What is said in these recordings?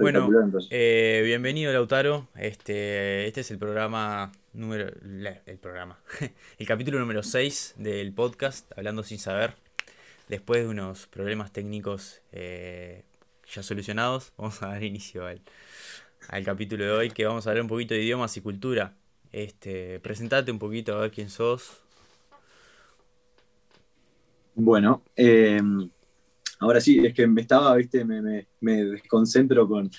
Bueno, eh, bienvenido Lautaro. Este, este es el programa número. El programa. El capítulo número 6 del podcast, Hablando sin saber. Después de unos problemas técnicos eh, ya solucionados, vamos a dar inicio al, al, capítulo de hoy, que vamos a hablar un poquito de idiomas y cultura. Este, presentate un poquito a ver quién sos. Bueno, eh, Ahora sí, es que me estaba, viste, me, desconcentro con,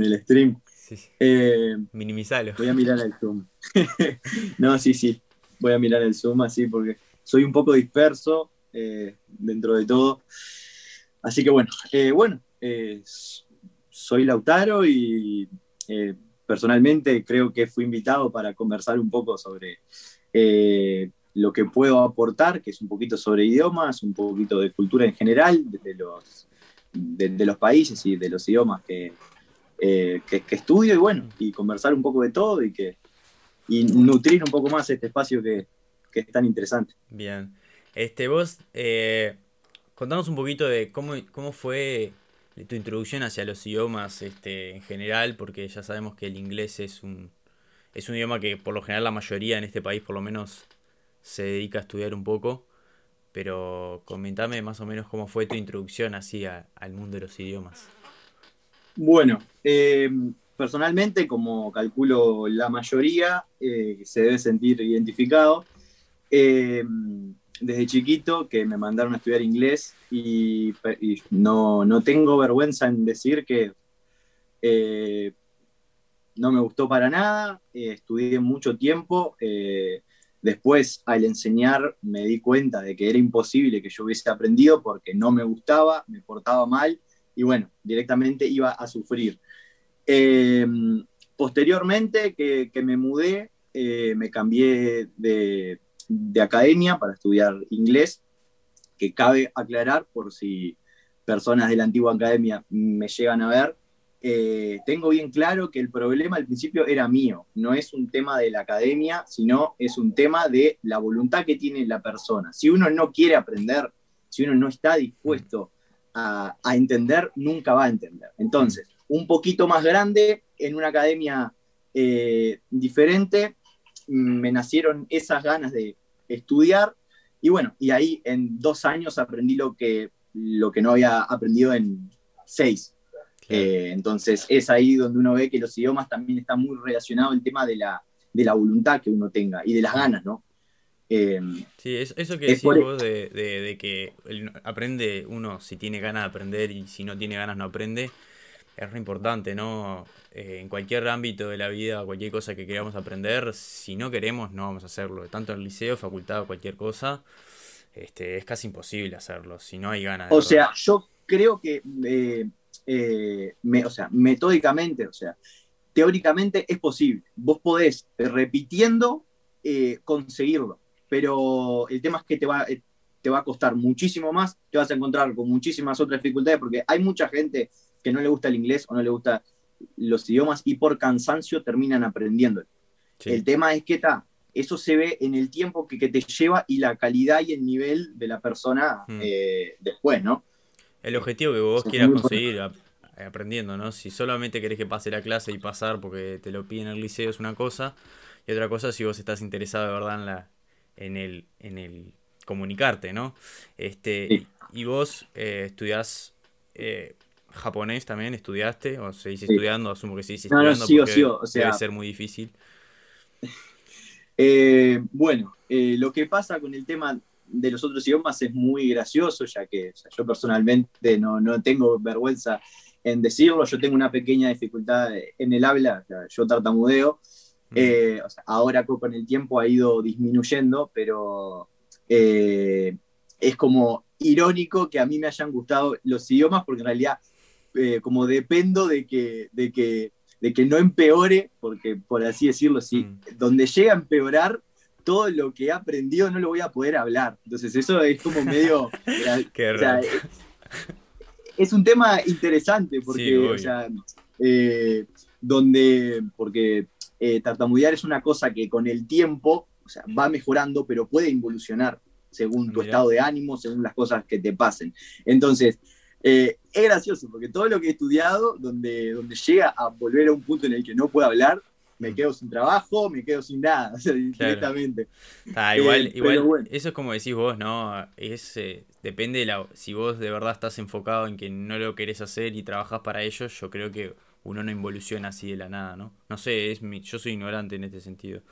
el stream. Sí, eh, Minimizalo. Voy a mirar el Zoom. no, sí, sí. Voy a mirar el Zoom así porque soy un poco disperso eh, dentro de todo. Así que bueno, eh, bueno, soy Lautaro y personalmente creo que fui invitado para conversar un poco sobre lo que puedo aportar, que es un poquito sobre idiomas, un poquito de cultura en general, de los, de, los países y de los idiomas que, eh, que, estudio, y bueno, y conversar un poco de todo y, que, y nutrir un poco más este espacio que, que es tan interesante. Bien. Este, vos, eh, contanos un poquito de cómo, cómo fue tu introducción hacia los idiomas este, en general, porque ya sabemos que el inglés es un, es un idioma que por lo general la mayoría en este país por lo menos se dedica a estudiar un poco, pero comentame más o menos cómo fue tu introducción así al mundo de los idiomas. Bueno, eh, personalmente, como calculo la mayoría, eh, se debe sentir identificado. Eh, desde chiquito que me mandaron a estudiar inglés y, no, no, tengo vergüenza en decir que no me gustó para nada, estudié mucho tiempo, Después, al enseñar, me di cuenta de que era imposible que yo hubiese aprendido porque no me gustaba, me portaba mal y bueno, directamente iba a sufrir. Eh, posteriormente que, me mudé, eh, me cambié de, de, academia para estudiar inglés, que cabe aclarar por si personas de la antigua academia me llegan a ver, eh, tengo bien claro que el problema al principio era mío, no es un tema de la academia, sino es un tema de la voluntad que tiene la persona. Si uno no quiere aprender, si uno no está dispuesto a, entender, nunca va a entender. Entonces, un poquito más grande, en una academia eh, diferente, me nacieron esas ganas de estudiar y bueno, y ahí en dos años aprendí lo que, lo que no había aprendido en seis. Eh, entonces es ahí donde uno ve que los idiomas también están muy relacionados el tema de la, de la voluntad que uno tenga y de las ganas, ¿no? Eh, sí, eso, que decís vos de, de, que aprende uno si tiene ganas de aprender y si no tiene ganas no aprende, es re importante, ¿no? Eh, en cualquier ámbito de la vida, cualquier cosa que queramos aprender, si no queremos no vamos a hacerlo, tanto en el liceo, facultad, cualquier cosa, este, es casi imposible hacerlo, si no hay ganas. o sea, yo creo que eh, o sea, metódicamente, o sea, teóricamente es posible. Vos podés, eh, repitiendo, eh, conseguirlo, pero el tema es que te va, te va a costar muchísimo más, te vas a encontrar con muchísimas otras dificultades, porque hay mucha gente que no le gusta el inglés o no le gusta los idiomas y por cansancio terminan aprendiendo. El tema es que está, eso se ve en el tiempo que, te lleva y la calidad y el nivel de la persona mm. después, ¿no? El objetivo que vos quieras conseguir aprendiendo, ¿no? Si solamente querés que pase la clase y pasar porque te lo piden en el liceo es una cosa, y otra cosa si vos estás interesado de verdad en la en el en el comunicarte, ¿no? Este y vos eh, estudiás eh, japonés también, estudiaste o seguís estudiando, asumo que seguís estudiando no, porque o sea, debe ser muy difícil. Eh, bueno, eh, lo que pasa con el tema de los otros idiomas es muy gracioso, ya que yo personalmente no, no, tengo vergüenza en decirlo, yo tengo una pequeña dificultad en el habla, yo tartamudeo, mm. eh, ahora con el tiempo ha ido disminuyendo, pero eh, es como irónico que a mí me hayan gustado los idiomas, porque en realidad eh, como dependo de que, de, que, de que no empeore, porque por así decirlo, si mm. donde llega a empeorar, todo lo que he aprendido no lo voy a poder hablar. Entonces eso es como medio... es, un tema interesante porque, o sea, eh, donde, porque eh, tartamudear es una cosa que con el tiempo o sea, va mejorando, pero puede involucionar según tu estado de ánimo, según las cosas que te pasen. Entonces, Eh, es gracioso, porque todo lo que he estudiado, donde, donde llega a volver a un punto en el que no puedo hablar, me quedo sin trabajo, me quedo sin nada, o sea, directamente. igual, eh, igual eso es como decís vos, ¿no? Es, eh, depende de la, si vos de verdad estás enfocado en que no lo querés hacer y trabajas para ello, yo creo que uno no involuciona así de la nada, ¿no? No sé, es mi, yo soy ignorante en este sentido.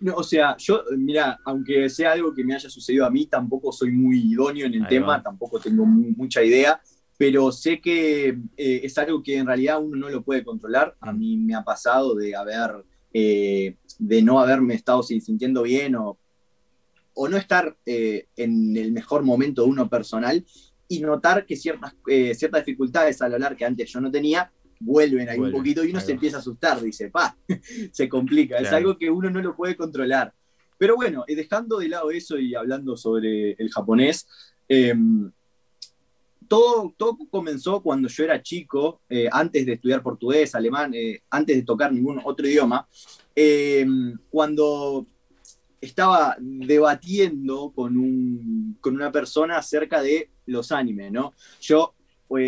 No, o sea, yo, mira, aunque sea algo que me haya sucedido a mí, tampoco soy muy idóneo en el tema, tampoco tengo mucha idea, pero sé que eh, es algo que en realidad uno no lo puede controlar. A mí me ha pasado de haber, eh, de no haberme estado sintiendo bien o, o no estar eh, en el mejor momento de uno personal y notar que ciertas, ciertas dificultades al hablar que antes yo no tenía vuelven ahí un poquito y uno se empieza a asustar, dice, pa, se complica, es algo que uno no lo puede controlar. Pero bueno, dejando de lado eso y hablando sobre el japonés, em, todo, todo comenzó cuando yo era chico, eh, antes de estudiar portugués, alemán, eh, antes de tocar ningún otro idioma, em, cuando estaba debatiendo con, un, con una persona acerca de los animes, ¿no? Yo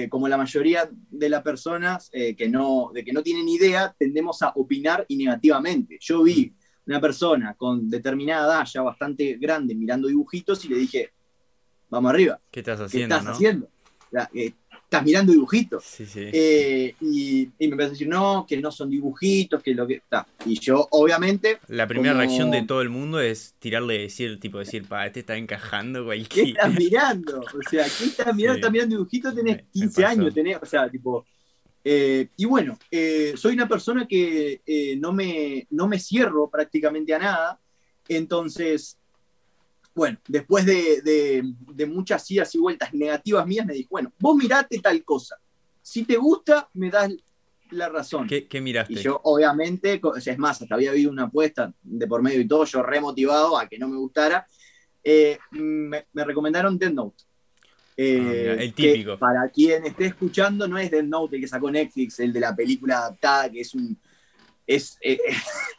como la mayoría de las personas eh, que, no, de que no tienen idea, tendemos a opinar y negativamente. Yo vi una persona con determinada edad, ya bastante grande, mirando dibujitos y le dije, vamos arriba. ¿Qué estás haciendo? ¿Qué estás haciendo? Eh, estás mirando dibujitos. Eh, y, me empezó a decir, no, que no son dibujitos, que lo que está. Y yo, obviamente. La primera reacción de todo el mundo es tirarle, decir, tipo, decir, pa, este está encajando cualquier. ¿Qué estás mirando? O sea, ¿qué estás mirando? Estás mirando dibujitos, tenés 15 años, tenés, o sea, tipo. Eh, y bueno, eh, soy una persona que no, me, no me cierro prácticamente a nada. Entonces, bueno, después de, muchas idas y vueltas negativas mías, me dijo, bueno, vos mirate tal cosa. Si te gusta, me das la razón. ¿Qué, qué miraste? Y yo, obviamente, es más, hasta había habido una apuesta de por medio y todo, yo remotivado a que no me gustara. Eh, me, recomendaron Dead Note. Eh, ah, el típico. para quien esté escuchando, no es Dead Note el que sacó Netflix, el de la película adaptada, que es un es, eh,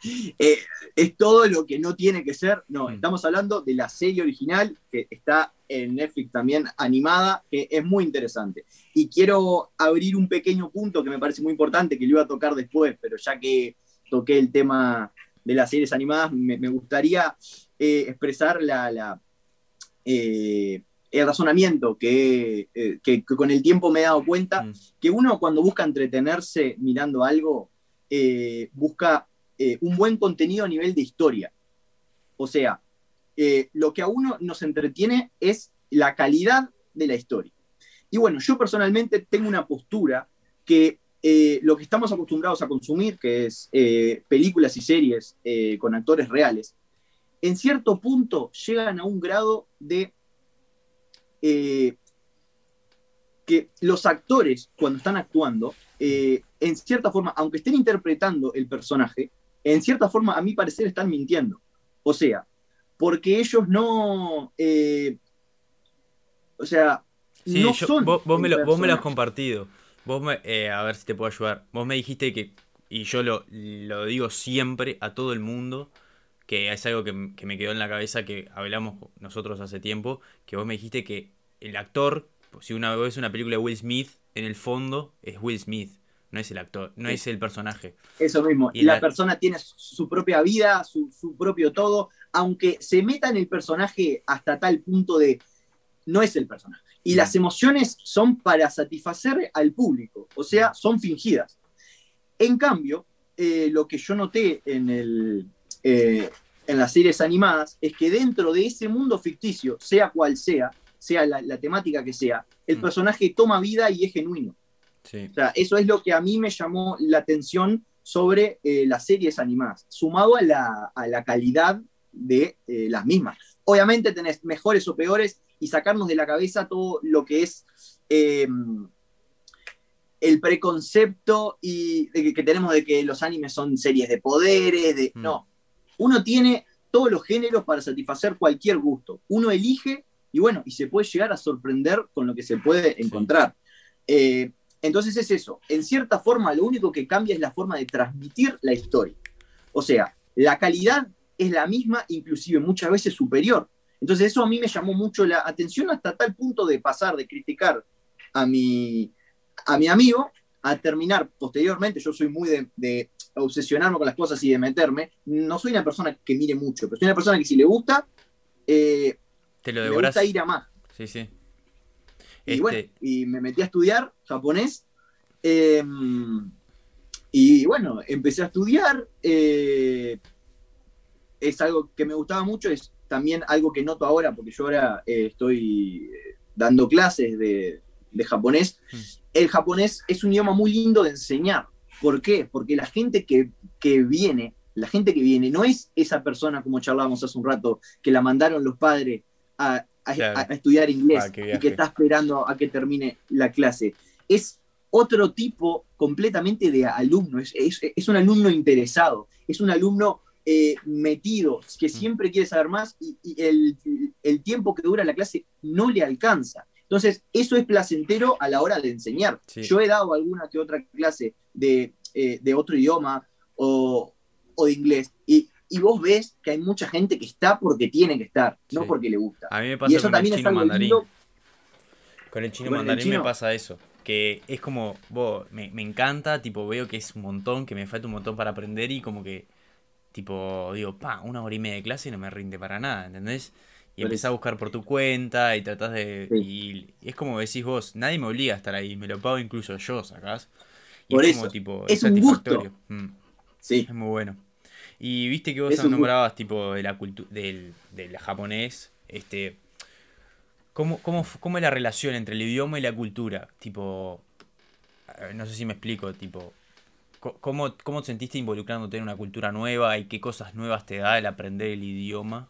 eh, es todo lo que no tiene que ser. No, mm. estamos hablando de la serie original que está en Netflix también animada, que es muy interesante. Y quiero abrir un pequeño punto que me parece muy importante, que lo iba a tocar después, pero ya que toqué el tema de las series animadas, me, gustaría eh, expresar la, el razonamiento que, que, con el tiempo me he dado cuenta, mm. que uno cuando busca entretenerse mirando algo, eh, busca eh, un buen contenido a nivel de historia. O sea, eh, lo que a uno nos entretiene es la calidad de la historia. Y bueno, yo personalmente tengo una postura que lo que estamos acostumbrados a consumir, que es películas y series con actores reales, en cierto punto llegan a un grado de que los actores, cuando están actuando, eh, en cierta forma, aunque estén interpretando el personaje, en cierta forma, a mi parecer, están mintiendo. O sea, porque ellos no. Eh, o sea, no son. Vos, me lo, vos, me lo, has compartido. Vos me, eh, a ver si te puedo ayudar. Vos me dijiste que, y yo lo, lo digo siempre a todo el mundo, que es algo que, que, me quedó en la cabeza que hablamos nosotros hace tiempo, que vos me dijiste que el actor pues, si una vez una película de Will Smith, en el fondo es Will Smith, no es el actor, no es el personaje. Eso mismo, y la, persona tiene su propia vida, su, propio todo, aunque se meta en el personaje hasta tal punto de no es el personaje. Y las emociones son para satisfacer al público, o sea, son fingidas. En cambio, eh, lo que yo noté en, el, eh, en las series animadas es que dentro de ese mundo ficticio, sea cual sea, sea la, temática que sea, el mm. personaje toma vida y es genuino. O sea, eso es lo que a mí me llamó la atención sobre eh, las series animadas, sumado a la, calidad de eh, las mismas. Obviamente tenés mejores o peores y sacarnos de la cabeza todo lo que es em, el preconcepto y que, tenemos de que los animes son series de poderes, de... Mm. No, uno tiene todos los géneros para satisfacer cualquier gusto. Uno elige y bueno, y se puede llegar a sorprender con lo que se puede encontrar. Eh, entonces es eso, en cierta forma lo único que cambia es la forma de transmitir la historia. O sea, la calidad es la misma, inclusive muchas veces superior. Entonces eso a mí me llamó mucho la atención hasta tal punto de pasar de criticar a mi, a mi amigo a terminar posteriormente. Yo soy muy de, obsesionarme con las cosas y de meterme. No soy una persona que mire mucho, pero soy una persona que si le gusta, eh, Te lo me gusta ir a más. Sí, sí. Y bueno, este y me metí a estudiar japonés. Em, y bueno, empecé a estudiar. Eh, es algo que me gustaba mucho, es también algo que noto ahora, porque yo ahora eh, estoy dando clases de, japonés. Mm. El japonés es un idioma muy lindo de enseñar. ¿Por qué? Porque la gente que, viene, la gente que viene, no es esa persona, como charlábamos hace un rato, que la mandaron los padres a, estudiar inglés y que está esperando a que termine la clase. Es otro tipo completamente de alumno, es, es un alumno interesado, es un alumno eh, metido, que mm. siempre quiere saber más y, el, tiempo que dura la clase no le alcanza. Entonces, eso es placentero a la hora de enseñar. Yo he dado alguna que otra clase de, eh, otro idioma o, de inglés y, vos ves que hay mucha gente que está porque tiene que estar, no porque le gusta. A mí me pasa y eso con también el chino mandarín. Con el chino mandarín me pasa eso. Que es como, vos, me, me encanta, tipo, veo que es un montón, que me falta un montón para aprender y como que tipo, digo, pa, una hora y media de clase y no me rinde para nada, ¿entendés? Y empezás a buscar por tu cuenta y tratás de... Y, es como decís vos, nadie me obliga a estar ahí, me lo pago incluso yo, ¿sacás? Y por es como, tipo, es, satisfactorio. Mm. Sí. Es muy bueno. Y viste que vos nombrabas, tipo, de la cultura, del, del japonés, este... ¿Cómo, cómo, ¿Cómo es la relación entre el idioma y la cultura? Tipo, no sé si me explico, tipo, ¿Cómo, ¿Cómo te sentiste involucrándote en una cultura nueva y qué cosas nuevas te da el aprender el idioma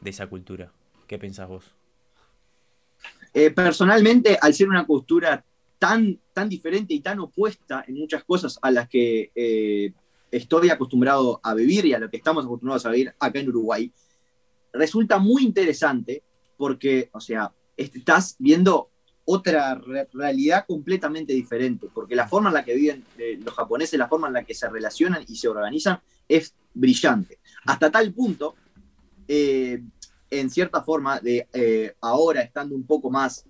de esa cultura? ¿Qué pensás vos? Eh, personalmente, al ser una cultura tan, tan diferente y tan opuesta en muchas cosas a las que eh, estoy acostumbrado a vivir y a lo que estamos acostumbrados a vivir acá en Uruguay, resulta muy interesante porque, o sea, estás viendo otra realidad completamente diferente, porque la forma en la que viven eh, los japoneses, la forma en la que se relacionan y se organizan es brillante. Hasta tal punto, eh, en cierta forma, de eh, ahora estando un poco más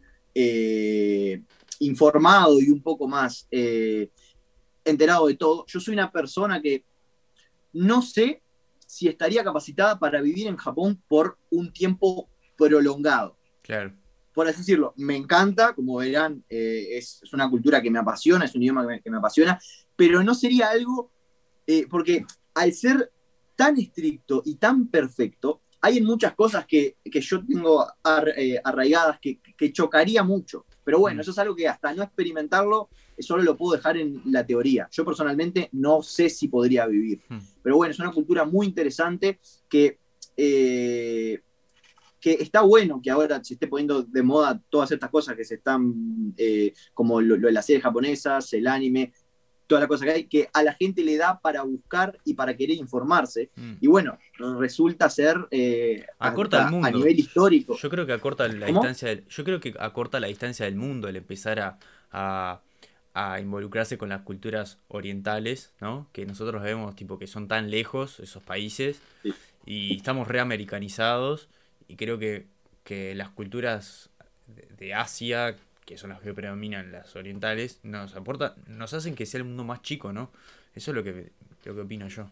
informado y un poco más enterado de todo, yo soy una persona que no sé si estaría capacitada para vivir en Japón por un tiempo prolongado. Claro por así decirlo, me encanta, como verán, eh, es, una cultura que me apasiona, es un idioma que me, apasiona, pero no sería algo, eh, porque al ser tan estricto y tan perfecto, hay muchas cosas que, yo tengo eh, arraigadas que, chocaría mucho. Pero bueno, mm. eso es algo que hasta no experimentarlo, solo lo puedo dejar en la teoría. Yo personalmente no sé si podría vivir. Mm. Pero bueno, es una cultura muy interesante que que está bueno que ahora se esté poniendo de moda todas estas cosas que se están, eh, como lo, de las series japonesas, el anime, toda la cosa que hay, que a la gente le da para buscar y para querer informarse. Mm. Y bueno, resulta ser eh, acorta el mundo. a nivel histórico. Yo creo que acorta la distancia del, yo creo que acorta la distancia del mundo el empezar a, a, involucrarse con las culturas orientales, ¿no? Que nosotros vemos tipo que son tan lejos esos países y estamos reamericanizados y creo que, las culturas de, Asia, que son las que predominan las orientales, nos aporta, nos hacen que sea el mundo más chico, ¿no? Eso es lo que, lo que opino yo.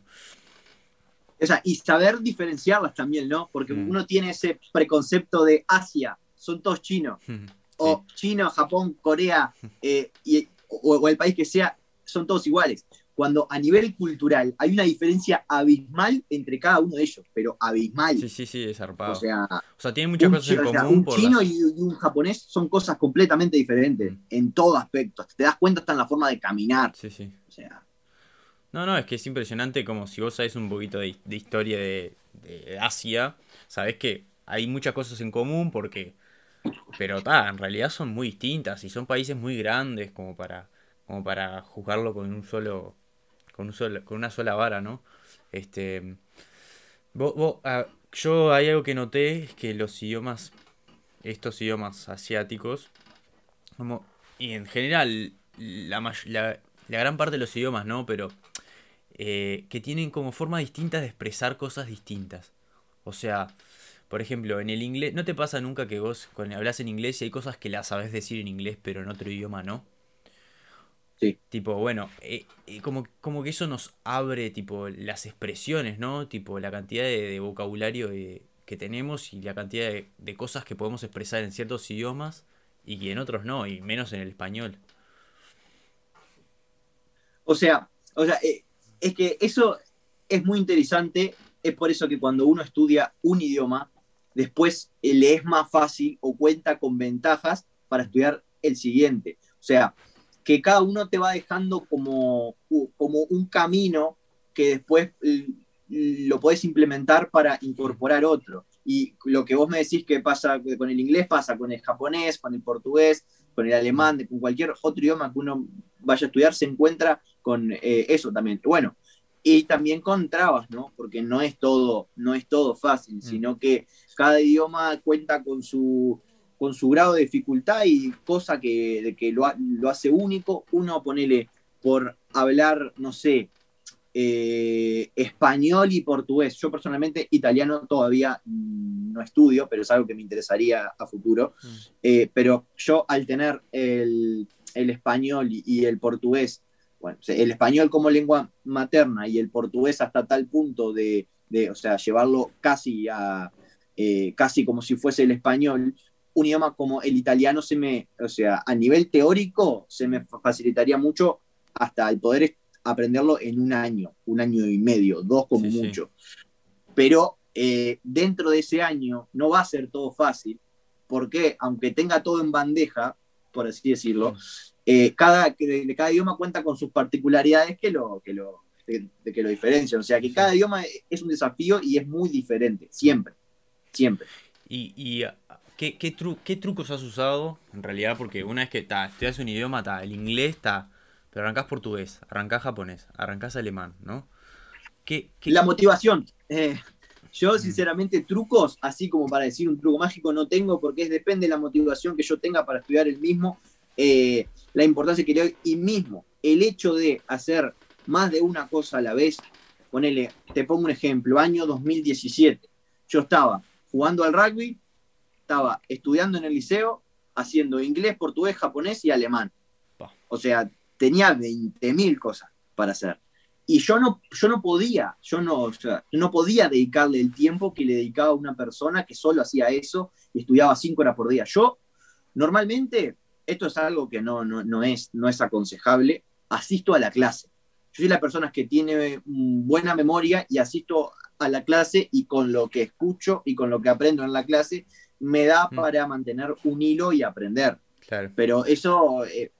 O sea, y saber diferenciarlas también, ¿no? Porque mm. uno tiene ese preconcepto de Asia, son todos chinos. O China, Japón, Corea, eh, y, o, el país que sea, son todos iguales cuando a nivel cultural hay una diferencia abismal entre cada uno de ellos, pero abismal. Sí, sí, sí, es zarpado. O sea, o sea tienen muchas cosas en común. un chino y, un japonés son cosas completamente diferentes en todo aspecto. Te das cuenta hasta en la forma de caminar. Sí, sí. O sea. No, no, es que es impresionante como si vos sabés un poquito de, historia de, Asia, sabés que hay muchas cosas en común porque... Pero ta, en realidad son muy distintas y son países muy grandes como para, como para juzgarlo con un solo con, con una sola vara, ¿no? Este, ah, yo hay algo que noté, es que los idiomas, estos idiomas asiáticos, como, y en general la, la, gran parte de los idiomas, ¿no? Pero eh, que tienen como formas distintas de expresar cosas distintas. O sea, por ejemplo, en el inglés, ¿no te pasa nunca que vos cuando hablas en inglés y hay cosas que las sabes decir en inglés pero en otro idioma no? Sí. Tipo, bueno, eh, eh, como, como que eso nos abre, tipo, las expresiones, ¿no? Tipo, la cantidad de, vocabulario eh, que tenemos y la cantidad de, cosas que podemos expresar en ciertos idiomas y que en otros no, y menos en el español. O sea, o sea es que eso es muy interesante, es por eso que cuando uno estudia un idioma, después le es más fácil o cuenta con ventajas para estudiar el siguiente. O sea, que cada uno te va dejando como, como un camino que después lo puedes implementar para incorporar otro. Y lo que vos me decís que pasa con el inglés, pasa con el japonés, con el portugués, con el alemán, con cualquier otro idioma que uno vaya a estudiar, se encuentra con eh, eso también. Bueno, y también con trabas, ¿no? Porque no es todo, no es todo fácil, mm. sino que cada idioma cuenta con su, con su grado de dificultad y cosa que, que lo, hace único. Uno, ponele, por hablar, no sé, eh, español y portugués. Yo personalmente italiano todavía no estudio, pero es algo que me interesaría a futuro. Mm. Eh, pero yo al tener el, español y, el portugués, bueno, el español como lengua materna y el portugués hasta tal punto de, o sea, llevarlo casi a... Eh, casi como si fuese el español, un idioma como el italiano se me, o sea, a nivel teórico se me facilitaría mucho hasta el poder aprenderlo en un año, un año y medio, dos como mucho. Pero eh, dentro de ese año no va a ser todo fácil, porque aunque tenga todo en bandeja, por así decirlo, eh, cada, cada idioma cuenta con sus particularidades que lo, que lo, de, que lo diferencian. O sea que cada idioma es un desafío y es muy diferente, siempre, siempre. Y, y ¿Qué, qué, trucos has usado en realidad? Porque una vez que estudias un idioma, está el inglés está, pero arrancás portugués, arrancás japonés, arrancás alemán, ¿no? ¿Qué, La motivación. Eh, yo, sinceramente, trucos, así como para decir un truco mágico, no tengo porque es, depende de la motivación que yo tenga para estudiar el mismo, eh, la importancia que le doy y mismo el hecho de hacer más de una cosa a la vez. Ponele, te pongo un ejemplo, año 2017. Yo estaba jugando al rugby, estaba estudiando en el liceo, haciendo inglés, portugués, japonés y alemán. O sea, tenía 20.000 cosas para hacer. Y yo no, yo no podía, yo no, no podía dedicarle el tiempo que le dedicaba a una persona que solo hacía eso y estudiaba 5 horas por día. Yo, normalmente, esto es algo que no, no, es, no es aconsejable, asisto a la clase. Yo soy la persona que tiene buena memoria y asisto a la clase y con lo que escucho y con lo que aprendo en la clase me da mm. para mantener un hilo y aprender. Pero eso, eh,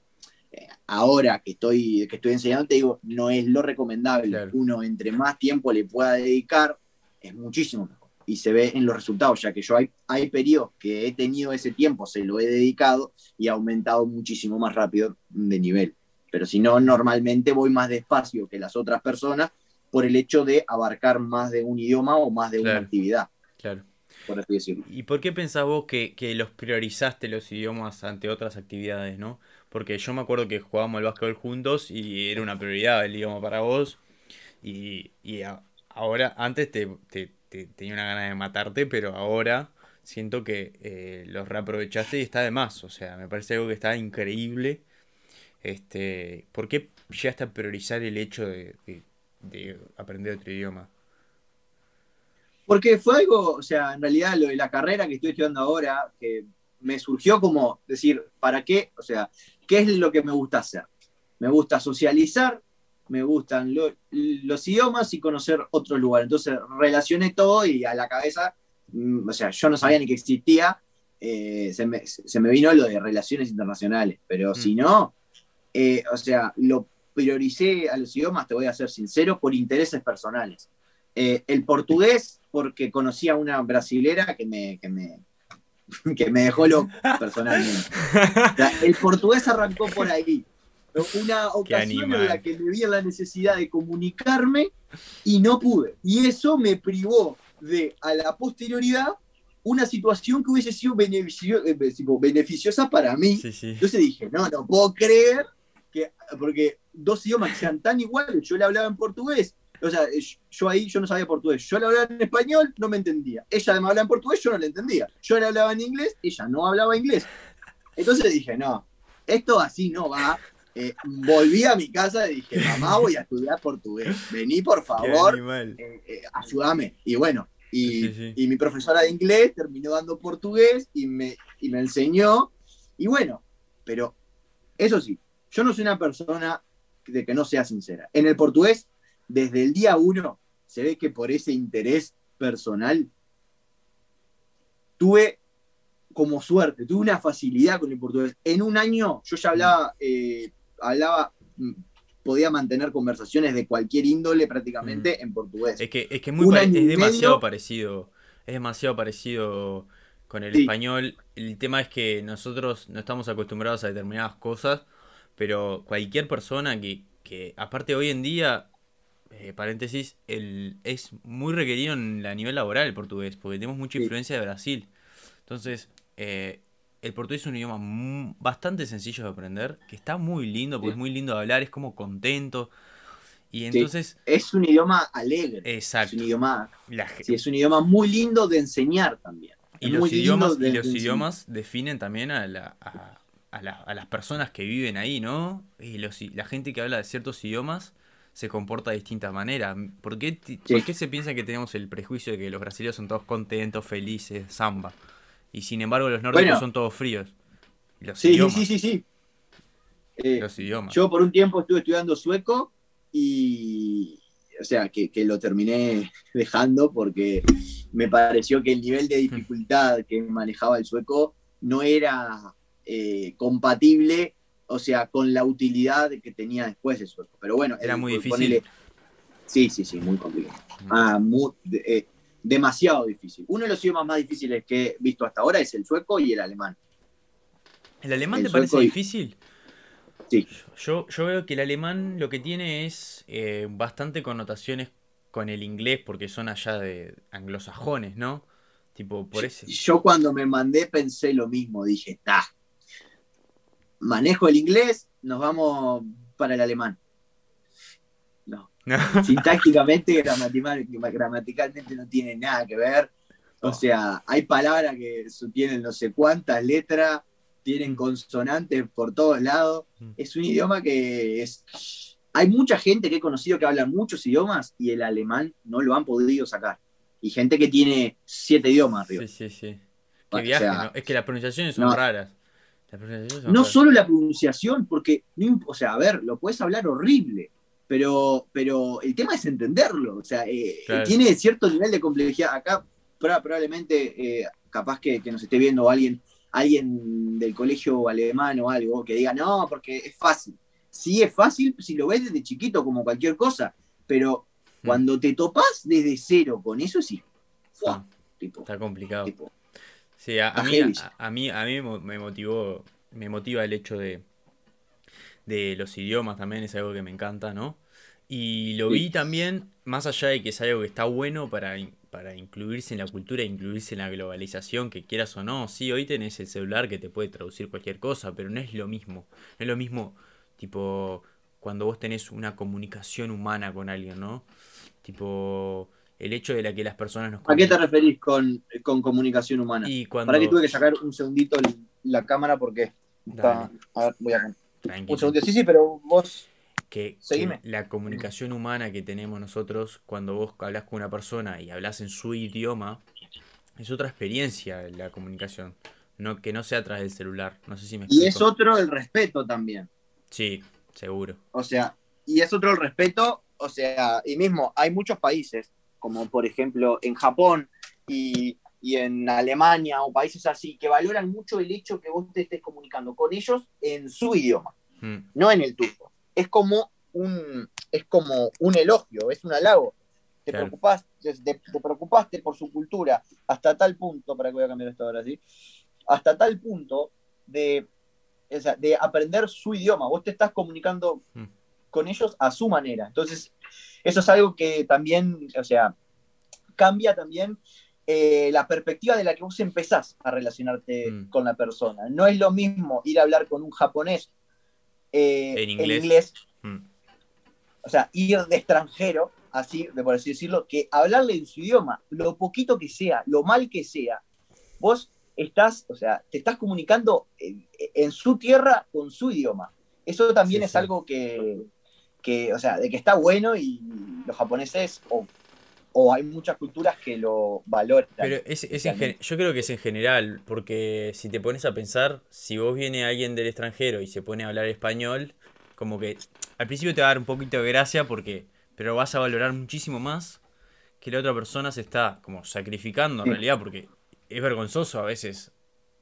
eh, ahora que estoy, que estoy enseñando, te digo, no es lo recomendable. Uno, entre más tiempo le pueda dedicar, es muchísimo mejor. Y se ve en los resultados, ya que yo hay, hay periodos que he tenido ese tiempo, se lo he dedicado y ha aumentado muchísimo más rápido de nivel. Pero si no, normalmente voy más despacio que las otras personas por el hecho de abarcar más de un idioma o más de una actividad. Claro. ¿Y por qué pensás vos que, los priorizaste los idiomas ante otras actividades, no? Porque yo me acuerdo que jugábamos al básquetbol juntos y era una prioridad el idioma para vos. Y, ahora, antes te, tenía una gana de matarte, pero ahora siento que eh, los reaprovechaste y está de más. O sea, me parece algo que está increíble. Este, ¿Por qué llegaste a priorizar el hecho de aprender otro idioma? Porque fue algo, o sea, en realidad lo de la carrera que estoy estudiando ahora, que me surgió como decir, ¿para qué? O sea, ¿qué es lo que me gusta hacer? Me gusta socializar, me gustan los idiomas y conocer otro lugar. Entonces relacioné todo y a la cabeza, mm, o sea, yo no sabía ni que existía, eh, se, me, vino lo de relaciones internacionales, pero mm. si no, eh, o sea, lo prioricé a los idiomas, te voy a ser sincero, por intereses personales. Eh, el portugués, porque conocí a una brasilera que me, que me, que me dejó loco personalmente. el portugués arrancó por ahí. Una ocasión en la que me vi la necesidad de comunicarme y no pude. Y eso me privó de, a la posterioridad, una situación que hubiese sido eh, beneficiosa para mí. Entonces dije, no, no puedo creer que, porque dos idiomas que sean tan iguales, yo le hablaba en portugués o sea, yo ahí yo no sabía portugués. Yo le hablaba en español, no me entendía. Ella me hablaba en portugués, yo no le entendía. Yo le hablaba en inglés, ella no hablaba inglés. Entonces dije, no, esto así no va. Eh, volví a mi casa y dije, mamá, voy a estudiar portugués. Vení, por favor, eh, eh, ayúdame. Y bueno, y, mi profesora de inglés terminó dando portugués y me, y me enseñó. Y bueno, pero eso sí, yo no soy una persona de que no sea sincera. En el portugués, desde el día uno, se ve que por ese interés personal, tuve como suerte, tuve una facilidad con el portugués. En un año yo ya hablaba, eh, hablaba mm, podía mantener conversaciones de cualquier índole prácticamente en portugués. Es que es, que muy es demasiado parecido, es demasiado parecido con el español. El tema es que nosotros no estamos acostumbrados a determinadas cosas, pero cualquier persona que, que aparte hoy en día, eh, paréntesis, el, es muy requerido en a nivel laboral el portugués, porque tenemos mucha influencia de Brasil. Entonces, eh, el portugués es un idioma bastante sencillo de aprender, que está muy lindo, porque es muy lindo de hablar, es como contento. Y entonces. Es un idioma alegre. Exacto. Es un idioma. es un idioma muy lindo de enseñar también. Y los, idiomas, y los idiomas definen también a, la, a, las personas que viven ahí, ¿no? Y los, la gente que habla de ciertos idiomas se comporta de distintas maneras. ¿Por qué, ¿Por qué se piensa que tenemos el prejuicio de que los brasileños son todos contentos, felices, samba? Y sin embargo los nórdicos son todos fríos. sí, sí, sí, sí, eh, los idiomas. Yo por un tiempo estuve estudiando sueco y, o sea, que, lo terminé dejando porque me pareció que el nivel de dificultad que manejaba el sueco no era eh, compatible, o sea, con la utilidad que tenía después el sueco. Pero bueno, era muy difícil. Sí, sí, sí, muy complicado. Ah, muy, eh, demasiado difícil. Uno de los idiomas más difíciles que he visto hasta ahora es el sueco y el alemán. ¿El alemán te parece difícil? Sí. Yo, yo veo que el alemán lo que tiene es eh, bastante connotaciones con el inglés porque son allá de anglosajones, ¿no? Tipo, por ese. Yo cuando me mandé pensé lo mismo, dije, está. Manejo el inglés, nos vamos para el alemán. Sintácticamente, gramaticalmente no tiene nada que ver. O sea, hay palabras que tienen no sé cuántas letras, tienen mm. consonantes por todos lados. Mm. Es un idioma que es... Hay mucha gente que he conocido que habla muchos idiomas y el alemán no lo han podido sacar. Y gente que tiene siete idiomas Sí, sí, sí. Es que las pronunciaciones son raras. No solo la pronunciación, porque, o sea, a ver, lo puedes hablar horrible, pero, pero el tema es entenderlo, o sea, eh, tiene cierto nivel de complejidad. Acá probablemente, eh, capaz que, nos esté viendo alguien, alguien del colegio alemán o algo, que diga, no, porque es fácil. Sí es fácil si lo ves desde chiquito como cualquier cosa, pero hmm. cuando te topas desde cero con eso, sí. Está complicado. Sí, a, mí, a, mí, a mí me motivó, me motiva el hecho de, de los idiomas también es algo que me encanta, ¿no? Y lo vi también, más allá de que es algo que está bueno para, para incluirse en la cultura, incluirse en la globalización, que quieras o no. Sí, hoy tenés el celular que te puede traducir cualquier cosa, pero no es lo mismo. No es lo mismo, tipo, cuando vos tenés una comunicación humana con alguien, ¿no? Tipo, el hecho de la que las personas nos... ¿A qué te referís con, comunicación humana? Y cuando... Para que tuve que sacar un segundito la cámara porque... Está... A ver, voy a... Un segundo, sí, sí, pero vos. Que, la comunicación humana que tenemos nosotros cuando vos hablas con una persona y hablas en su idioma es otra experiencia la comunicación. No, que no sea a través del celular. No sé si me Y es otro el respeto también. Sí, seguro. O sea, y es otro el respeto, o sea, y mismo hay muchos países, como por ejemplo en Japón y y en Alemania o países así, que valoran mucho el hecho que vos te estés comunicando con ellos en su idioma, hmm. no en el tuyo. Es como un, es como un elogio, es un halago. Te, preocupaste, te, preocupaste por su cultura hasta tal punto, para que voy a cambiar esto ahora, ¿sí? Hasta tal punto de, de aprender su idioma. Vos te estás comunicando hmm. con ellos a su manera. Entonces, eso es algo que también, o sea, cambia también eh, la perspectiva de la que vos empezás a relacionarte mm. con la persona. No es lo mismo ir a hablar con un japonés eh, en inglés, mm. o sea, ir de extranjero así, por así decirlo, que hablarle en su idioma, lo poquito que sea, lo mal que sea, vos estás, o sea, te estás comunicando en, su tierra con su idioma. Eso también es algo que, que, o sea, de que está bueno y los japoneses, o, hay muchas culturas que lo valoran. Pero es, yo creo que es en general, porque si te pones a pensar, si vos viene alguien del extranjero y se pone a hablar español, como que al principio te va a dar un poquito de gracia porque pero vas a valorar muchísimo más que la otra persona se está como sacrificando en realidad porque es vergonzoso a veces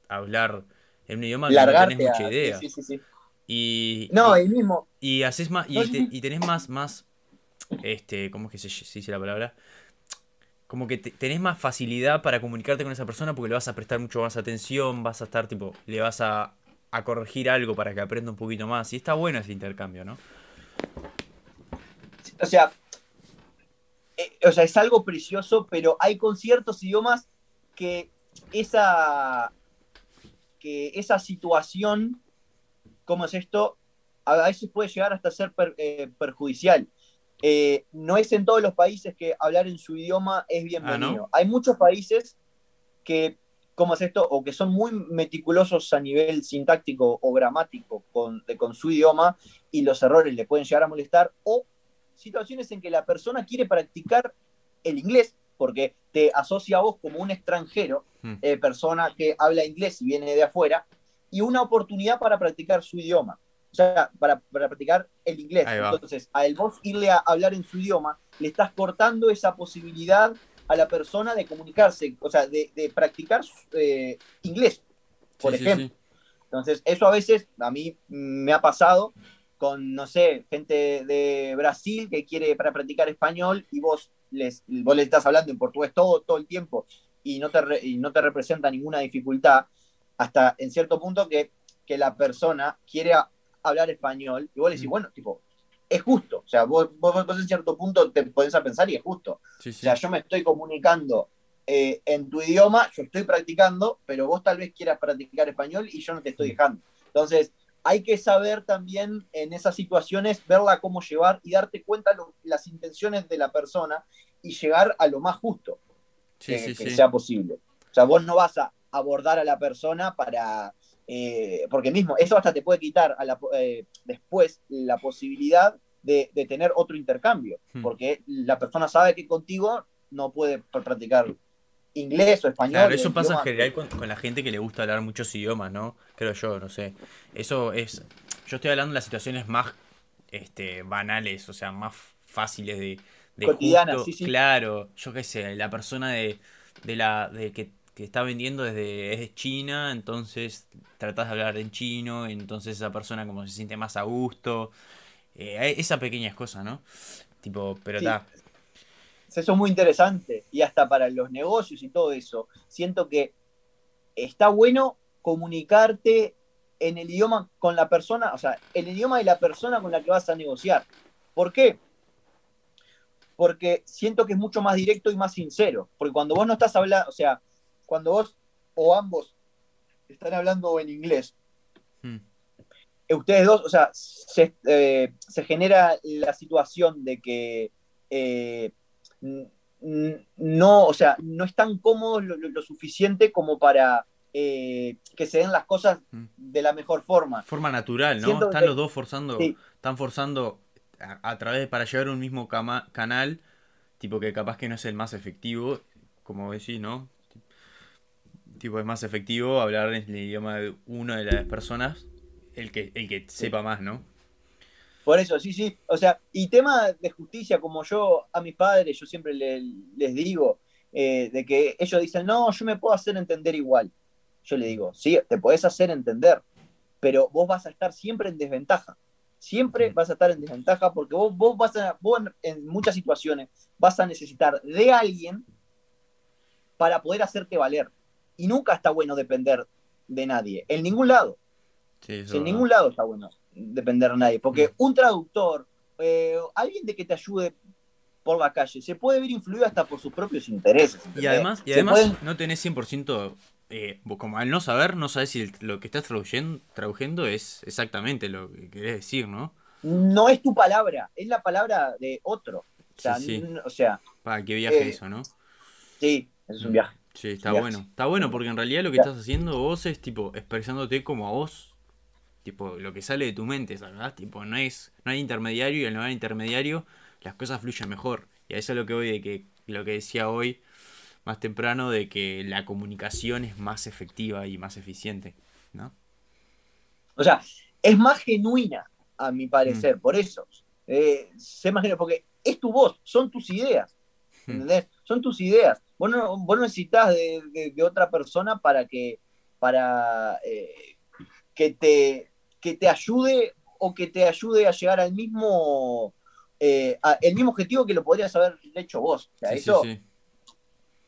hablar en un idioma que no tenés mucha idea. Sí, sí, y, no, y, mismo. Y haces más, y, tenés más, más, este, ¿cómo es que se, dice la palabra? Como que tenés más facilidad para comunicarte con esa persona porque le vas a prestar mucho más atención, vas a estar tipo, le vas a, a corregir algo para que aprenda un poquito más. Y está bueno ese intercambio, ¿no? o sea, eh, o sea, es algo precioso, pero hay con ciertos idiomas que esa, que esa situación, ¿cómo es esto? A veces puede llegar hasta ser eh, perjudicial. Eh, no es en todos los países que hablar en su idioma es bienvenido. Ah, hay muchos países que, ¿cómo es esto? O que son muy meticulosos a nivel sintáctico o gramático con, con su idioma y los errores le pueden llegar a molestar, o situaciones en que la persona quiere practicar el inglés porque te asocia a vos como un extranjero, hmm. eh, persona que habla inglés y viene de afuera, y una oportunidad para practicar su idioma, o sea, para, practicar el inglés. Entonces, al vos irle a hablar en su idioma, le estás cortando esa posibilidad a la persona de comunicarse, o sea, de, practicar eh, inglés, por ejemplo. Entonces, eso a veces a mí me ha pasado con, no sé, gente de Brasil que quiere para practicar español y vos les, vos estás hablando en portugués todo, todo el tiempo y no, te no te representa ninguna dificultad, hasta en cierto punto que, que la persona quiere hablar español y vos le decís, mm. bueno, tipo, es justo. O sea, vos, vos, en cierto punto te podés a pensar y es justo. O sea, yo me estoy comunicando eh, en tu idioma, yo estoy practicando, pero vos tal vez quieras practicar español y yo no te estoy mm. dejando. Entonces, hay que saber también en esas situaciones verla cómo llevar y darte cuenta de las intenciones de la persona y llegar a lo más justo que, sea posible. O sea, vos no vas a abordar a la persona para... Eh, porque mismo, eso hasta te puede quitar a la, eh, después la posibilidad de, tener otro intercambio, hmm. porque la persona sabe que contigo no puede practicar inglés o español. Claro, eso pasa en general con, la gente que le gusta hablar muchos idiomas, ¿no? Creo yo, no sé. Eso es. Yo estoy hablando de las situaciones más este, banales, o sea, más fáciles de. de Cotidianas, sí, sí. Claro, yo qué sé, la persona de, de la de que, está vendiendo desde es de China, entonces tratas de hablar en chino, entonces esa persona como se siente más a gusto. Eh, esa pequeñas cosas, ¿no? Tipo, pero está. Eso es muy interesante y hasta para los negocios y todo eso. Siento que está bueno comunicarte en el idioma con la persona, o sea, el idioma de la persona con la que vas a negociar. ¿Por qué? Porque siento que es mucho más directo y más sincero. Porque cuando vos no estás hablando, o sea, cuando vos o ambos están hablando en inglés, hmm. eh, ustedes dos, o sea, se, eh, genera la situación de que eh, no, o sea, no están cómodos lo, suficiente como para eh, que se den las cosas mm. de la mejor forma. Forma natural, ¿no? están los dos forzando, están forzando a, través para llevar un mismo canal, tipo que capaz que no es el más efectivo, como decís, ¿no? Tipo, es más efectivo hablar el idioma de una de las personas, el que, el que sepa más, ¿no? Por eso, sí, sí. O sea, y tema de justicia, como yo a mis padres, yo siempre les digo, eh, de que ellos dicen, no, yo me puedo hacer entender igual. Yo le digo, sí, te podés hacer entender, pero vos vas a estar siempre en desventaja. Siempre vas a estar en desventaja porque vos, vos vas a, vos en muchas situaciones vas a necesitar de alguien para poder hacerte valer. Y nunca está bueno depender de nadie, en ningún lado. Sí, en ningún lado está bueno depender de nadie. Porque mm. un traductor, eh, alguien de que te ayude por la calle, se puede ver influido hasta por sus propios intereses. Y además, y además no tenés 100%, eh, como al no saber, no sabes si lo que estás traduciendo, traduciendo es exactamente lo que querés decir, ¿no? No es tu palabra, es la palabra de otro. O sea, Sí, sí. n- o sea, Para que viaje Eh, eso, ¿no? sí, es un viaje. Sí, está bueno. Está bueno porque en realidad lo que estás haciendo vos es tipo expresándote como a vos. Tipo, lo que sale de tu mente, ¿sabes? Tipo, no es, no hay intermediario y al no haber intermediario, las cosas fluyen mejor. Y a eso es lo que voy de que lo que decía hoy más temprano de que la comunicación es más efectiva y más eficiente, ¿no? O sea, es más genuina, a mi Mm. parecer, por eso. Eh, sé más genuina, porque es tu voz, son tus ideas. Mm. ¿Entendés? Son tus ideas. Vos no, vos necesitas de, de- de otra persona para que para eh, que te que te ayude o que te ayude a llegar al mismo eh, a- el mismo objetivo que lo podrías haber hecho vos. O sea, Sí, sí, eso, sí.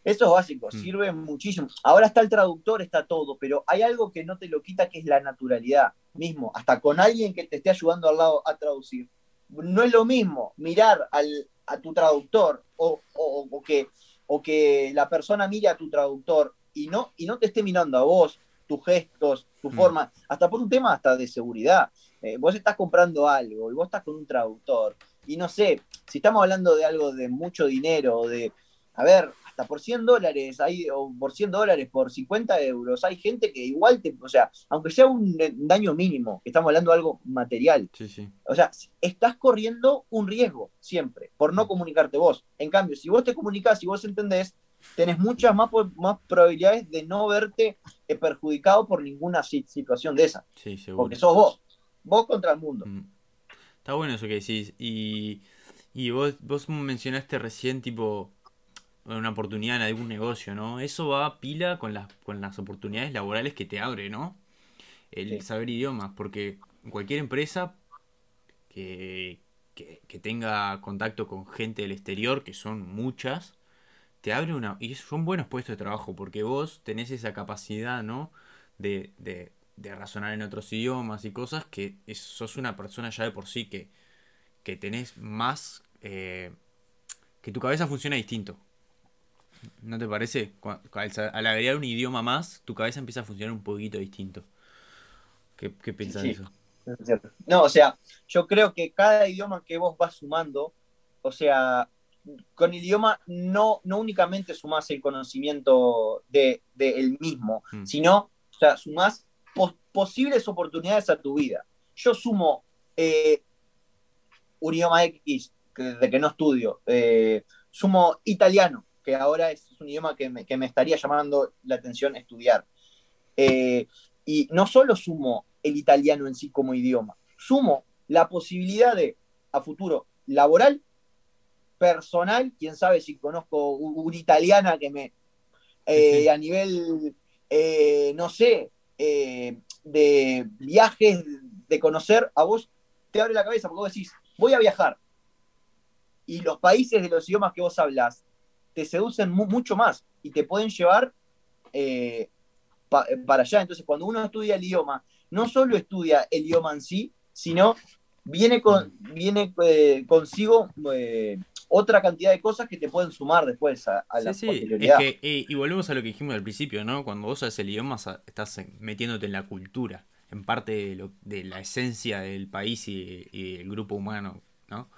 eso es básico, Mm. sirve muchísimo. Ahora está el traductor, está todo, pero hay algo que no te lo quita, que es la naturalidad mismo. Hasta con alguien que te esté ayudando al lado a traducir. No es lo mismo mirar al, a tu traductor o, o- o que, o que la persona mire a tu traductor y no, y no te esté mirando a vos, tus gestos, tu Mm. forma, hasta por un tema hasta de seguridad. Eh, vos estás comprando algo y vos estás con un traductor y no sé, si estamos hablando de algo de mucho dinero, o de, a ver, hasta por 100 dólares, hay, o por 100 dólares, por 50 euros, hay gente que igual te, o sea, aunque sea un daño mínimo, estamos hablando de algo material, Sí, sí. o sea, estás corriendo un riesgo siempre por no comunicarte vos. En cambio, si vos te comunicás y vos entendés, tenés muchas más, más probabilidades de no verte eh, perjudicado por ninguna si- situación de esa, Sí, seguro. porque sos vos, vos contra el mundo. Mm. Está bueno eso que decís. Y, y vos, vos mencionaste recién, tipo, una oportunidad en algún negocio, ¿no? Eso va a pila con las, con las oportunidades laborales que te abre, ¿no? El Sí. saber idiomas, porque cualquier empresa que, que, que tenga contacto con gente del exterior, que son muchas, te abre una... Y son buenos puestos de trabajo, porque vos tenés esa capacidad, ¿no? De, de, de razonar en otros idiomas y cosas que es- sos una persona ya de por sí que, que tenés más... eh, que tu cabeza funciona distinto. ¿No te parece? Al, agregar un idioma más, tu cabeza empieza a funcionar un poquito distinto. ¿Qué, qué pensás de Sí. eso? No, o sea, yo creo que cada idioma que vos vas sumando, o sea, con idioma no, no únicamente sumás el conocimiento de, de el mismo, Mm. sino, o sea, sumás pos- posibles oportunidades a tu vida. Yo sumo eh, un idioma X que, de que no estudio, eh, sumo italiano, que ahora es un idioma que me, que me estaría llamando la atención estudiar. Eh, y no solo sumo el italiano en sí como idioma, sumo la posibilidad de, a futuro, laboral, personal, quién sabe si conozco una italiana que me, eh, Sí, a nivel, eh, no sé, de viajes, de conocer, a vos te abre la cabeza porque vos decís, voy a viajar. Y los países de los idiomas que vos hablas te seducen mu- mucho más y te pueden llevar eh, pa- para allá. Entonces, cuando uno estudia el idioma, no solo estudia el idioma en sí, sino viene, con, viene eh, consigo eh, otra cantidad de cosas que te pueden sumar después a, a la Sí, es posterioridad. que, eh, y volvemos a lo que dijimos al principio, ¿no? Cuando vos sabes el idioma, estás metiéndote en la cultura, en parte de, lo- de la esencia del país y, y el grupo humano, ¿no?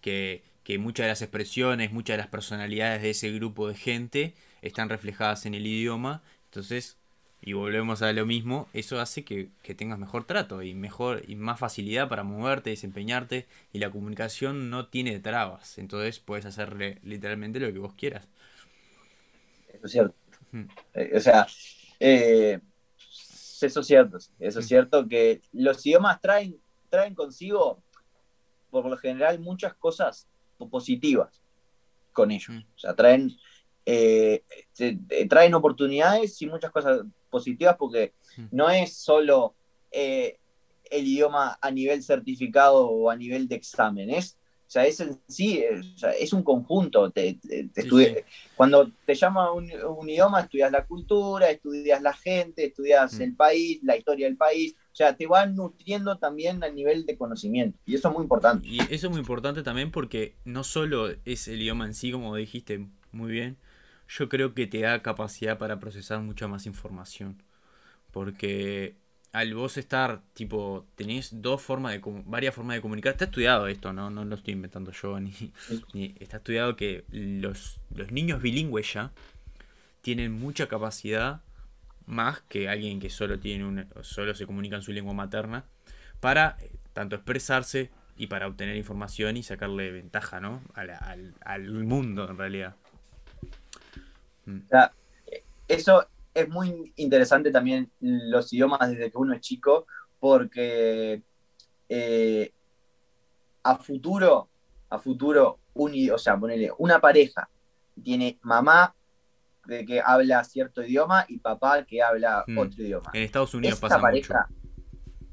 Que, que muchas de las expresiones, muchas de las personalidades de ese grupo de gente están reflejadas en el idioma, entonces, y volvemos a lo mismo, eso hace que, que tengas mejor trato y mejor y más facilidad para moverte, desempeñarte, y la comunicación no tiene trabas, entonces puedes hacerle literalmente lo que vos quieras. Eso es cierto. Eh, o sea, eh, eso es cierto. Eso es Mm. cierto que los idiomas traen, traen consigo, por lo general, muchas cosas positivas con ellos. Mm. O sea, traen, eh, te traen oportunidades y muchas cosas positivas porque Mm. no es solo eh, el idioma a nivel certificado o a nivel de examen, es, o sea, es en sí, es, o sea, es un conjunto. Te, te- te Sí, estudi- sí. Cuando te llama un, un idioma, estudias la cultura, estudias la gente, estudias Mm. el país, la historia del país, o sea, te van nutriendo también a nivel de conocimiento, y eso es muy importante. Y eso es muy importante también porque no solo es el idioma en sí, como dijiste muy bien, yo creo que te da capacidad para procesar mucha más información. Porque al vos estar, tipo, tenés dos formas de varias formas de comunicar. Está estudiado esto, ¿no? No lo estoy inventando yo, ni, ni está estudiado que los, los niños bilingües ya tienen mucha capacidad más que alguien que solo tiene un, solo se comunica en su lengua materna para eh, tanto expresarse y para obtener información y sacarle ventaja, ¿no? Al, al, mundo en realidad. Mm. eso es muy interesante también los idiomas desde que uno es chico, porque eh, a futuro, a futuro, un, o sea, ponele, una pareja tiene mamá de que habla cierto idioma y papá que habla hmm. otro idioma. En Estados Unidos pasa pareja,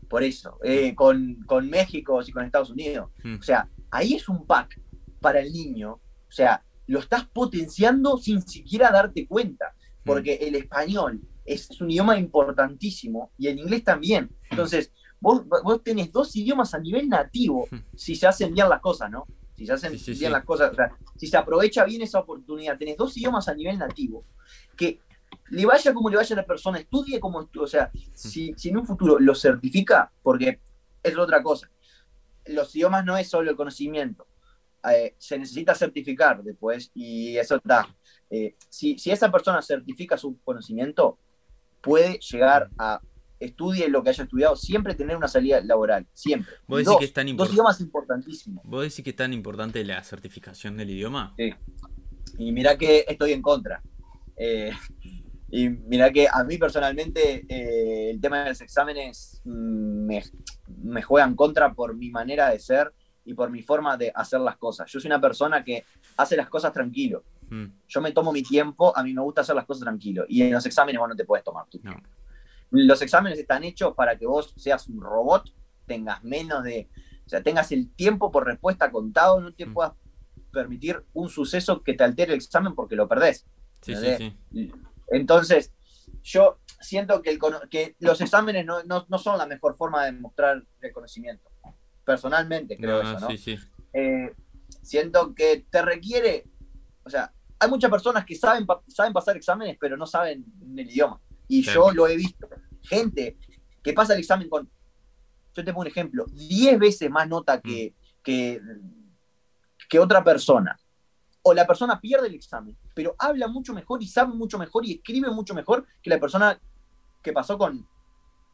Por eso, eh, con, México y con Estados Unidos. Hmm. O sea, ahí es un pack para el niño. O sea, lo estás potenciando sin siquiera darte cuenta porque el español es, un idioma importantísimo y el inglés también. Entonces, vos, vos tenés dos idiomas a nivel nativo si se hacen bien las cosas, ¿no? Si se hacen bien las cosas, o sea, si se aprovecha bien esa oportunidad, tenés dos idiomas a nivel nativo, que le vaya como le vaya a la persona, estudie como estudie, o sea, si, si en un futuro lo certifica, porque es otra cosa, los idiomas no es solo el conocimiento, eh, se necesita certificar después y eso está. Eh, si, esa persona certifica su conocimiento, puede llegar a estudie lo que haya estudiado, siempre tener una salida laboral, siempre. ¿Vos decís que es tan dos idiomas importantísimos. ¿Vos decís que es tan importante la certificación del idioma? Sí. Y mira que estoy en contra. Eh, y mira que a mí personalmente eh, el tema de los exámenes mm, me, me juega en contra por mi manera de ser y por mi forma de hacer las cosas. Yo soy una persona que hace las cosas tranquilo. Mm. Yo me tomo mi tiempo, a mí me gusta hacer las cosas tranquilo. Y en los exámenes vos no te puedes tomar tu tiempo. Los exámenes están hechos para que vos seas un robot, tengas menos de. O sea, tengas el tiempo por respuesta contado, no te mm. puedas permitir un suceso que te altere el examen porque lo perdés. Sí, sí, sí. Entonces, yo siento que, que los exámenes no, no, son la mejor forma de mostrar el conocimiento personalmente creo eso, ¿no? Eh, siento que te requiere, o sea, hay muchas personas que saben, saben pasar exámenes, pero no saben el idioma. Y yo lo he visto. Gente que pasa el examen con, yo te pongo un ejemplo, 10 veces más nota que, mm. que, que otra persona. O la persona pierde el examen, pero habla mucho mejor y sabe mucho mejor y escribe mucho mejor que la persona que pasó con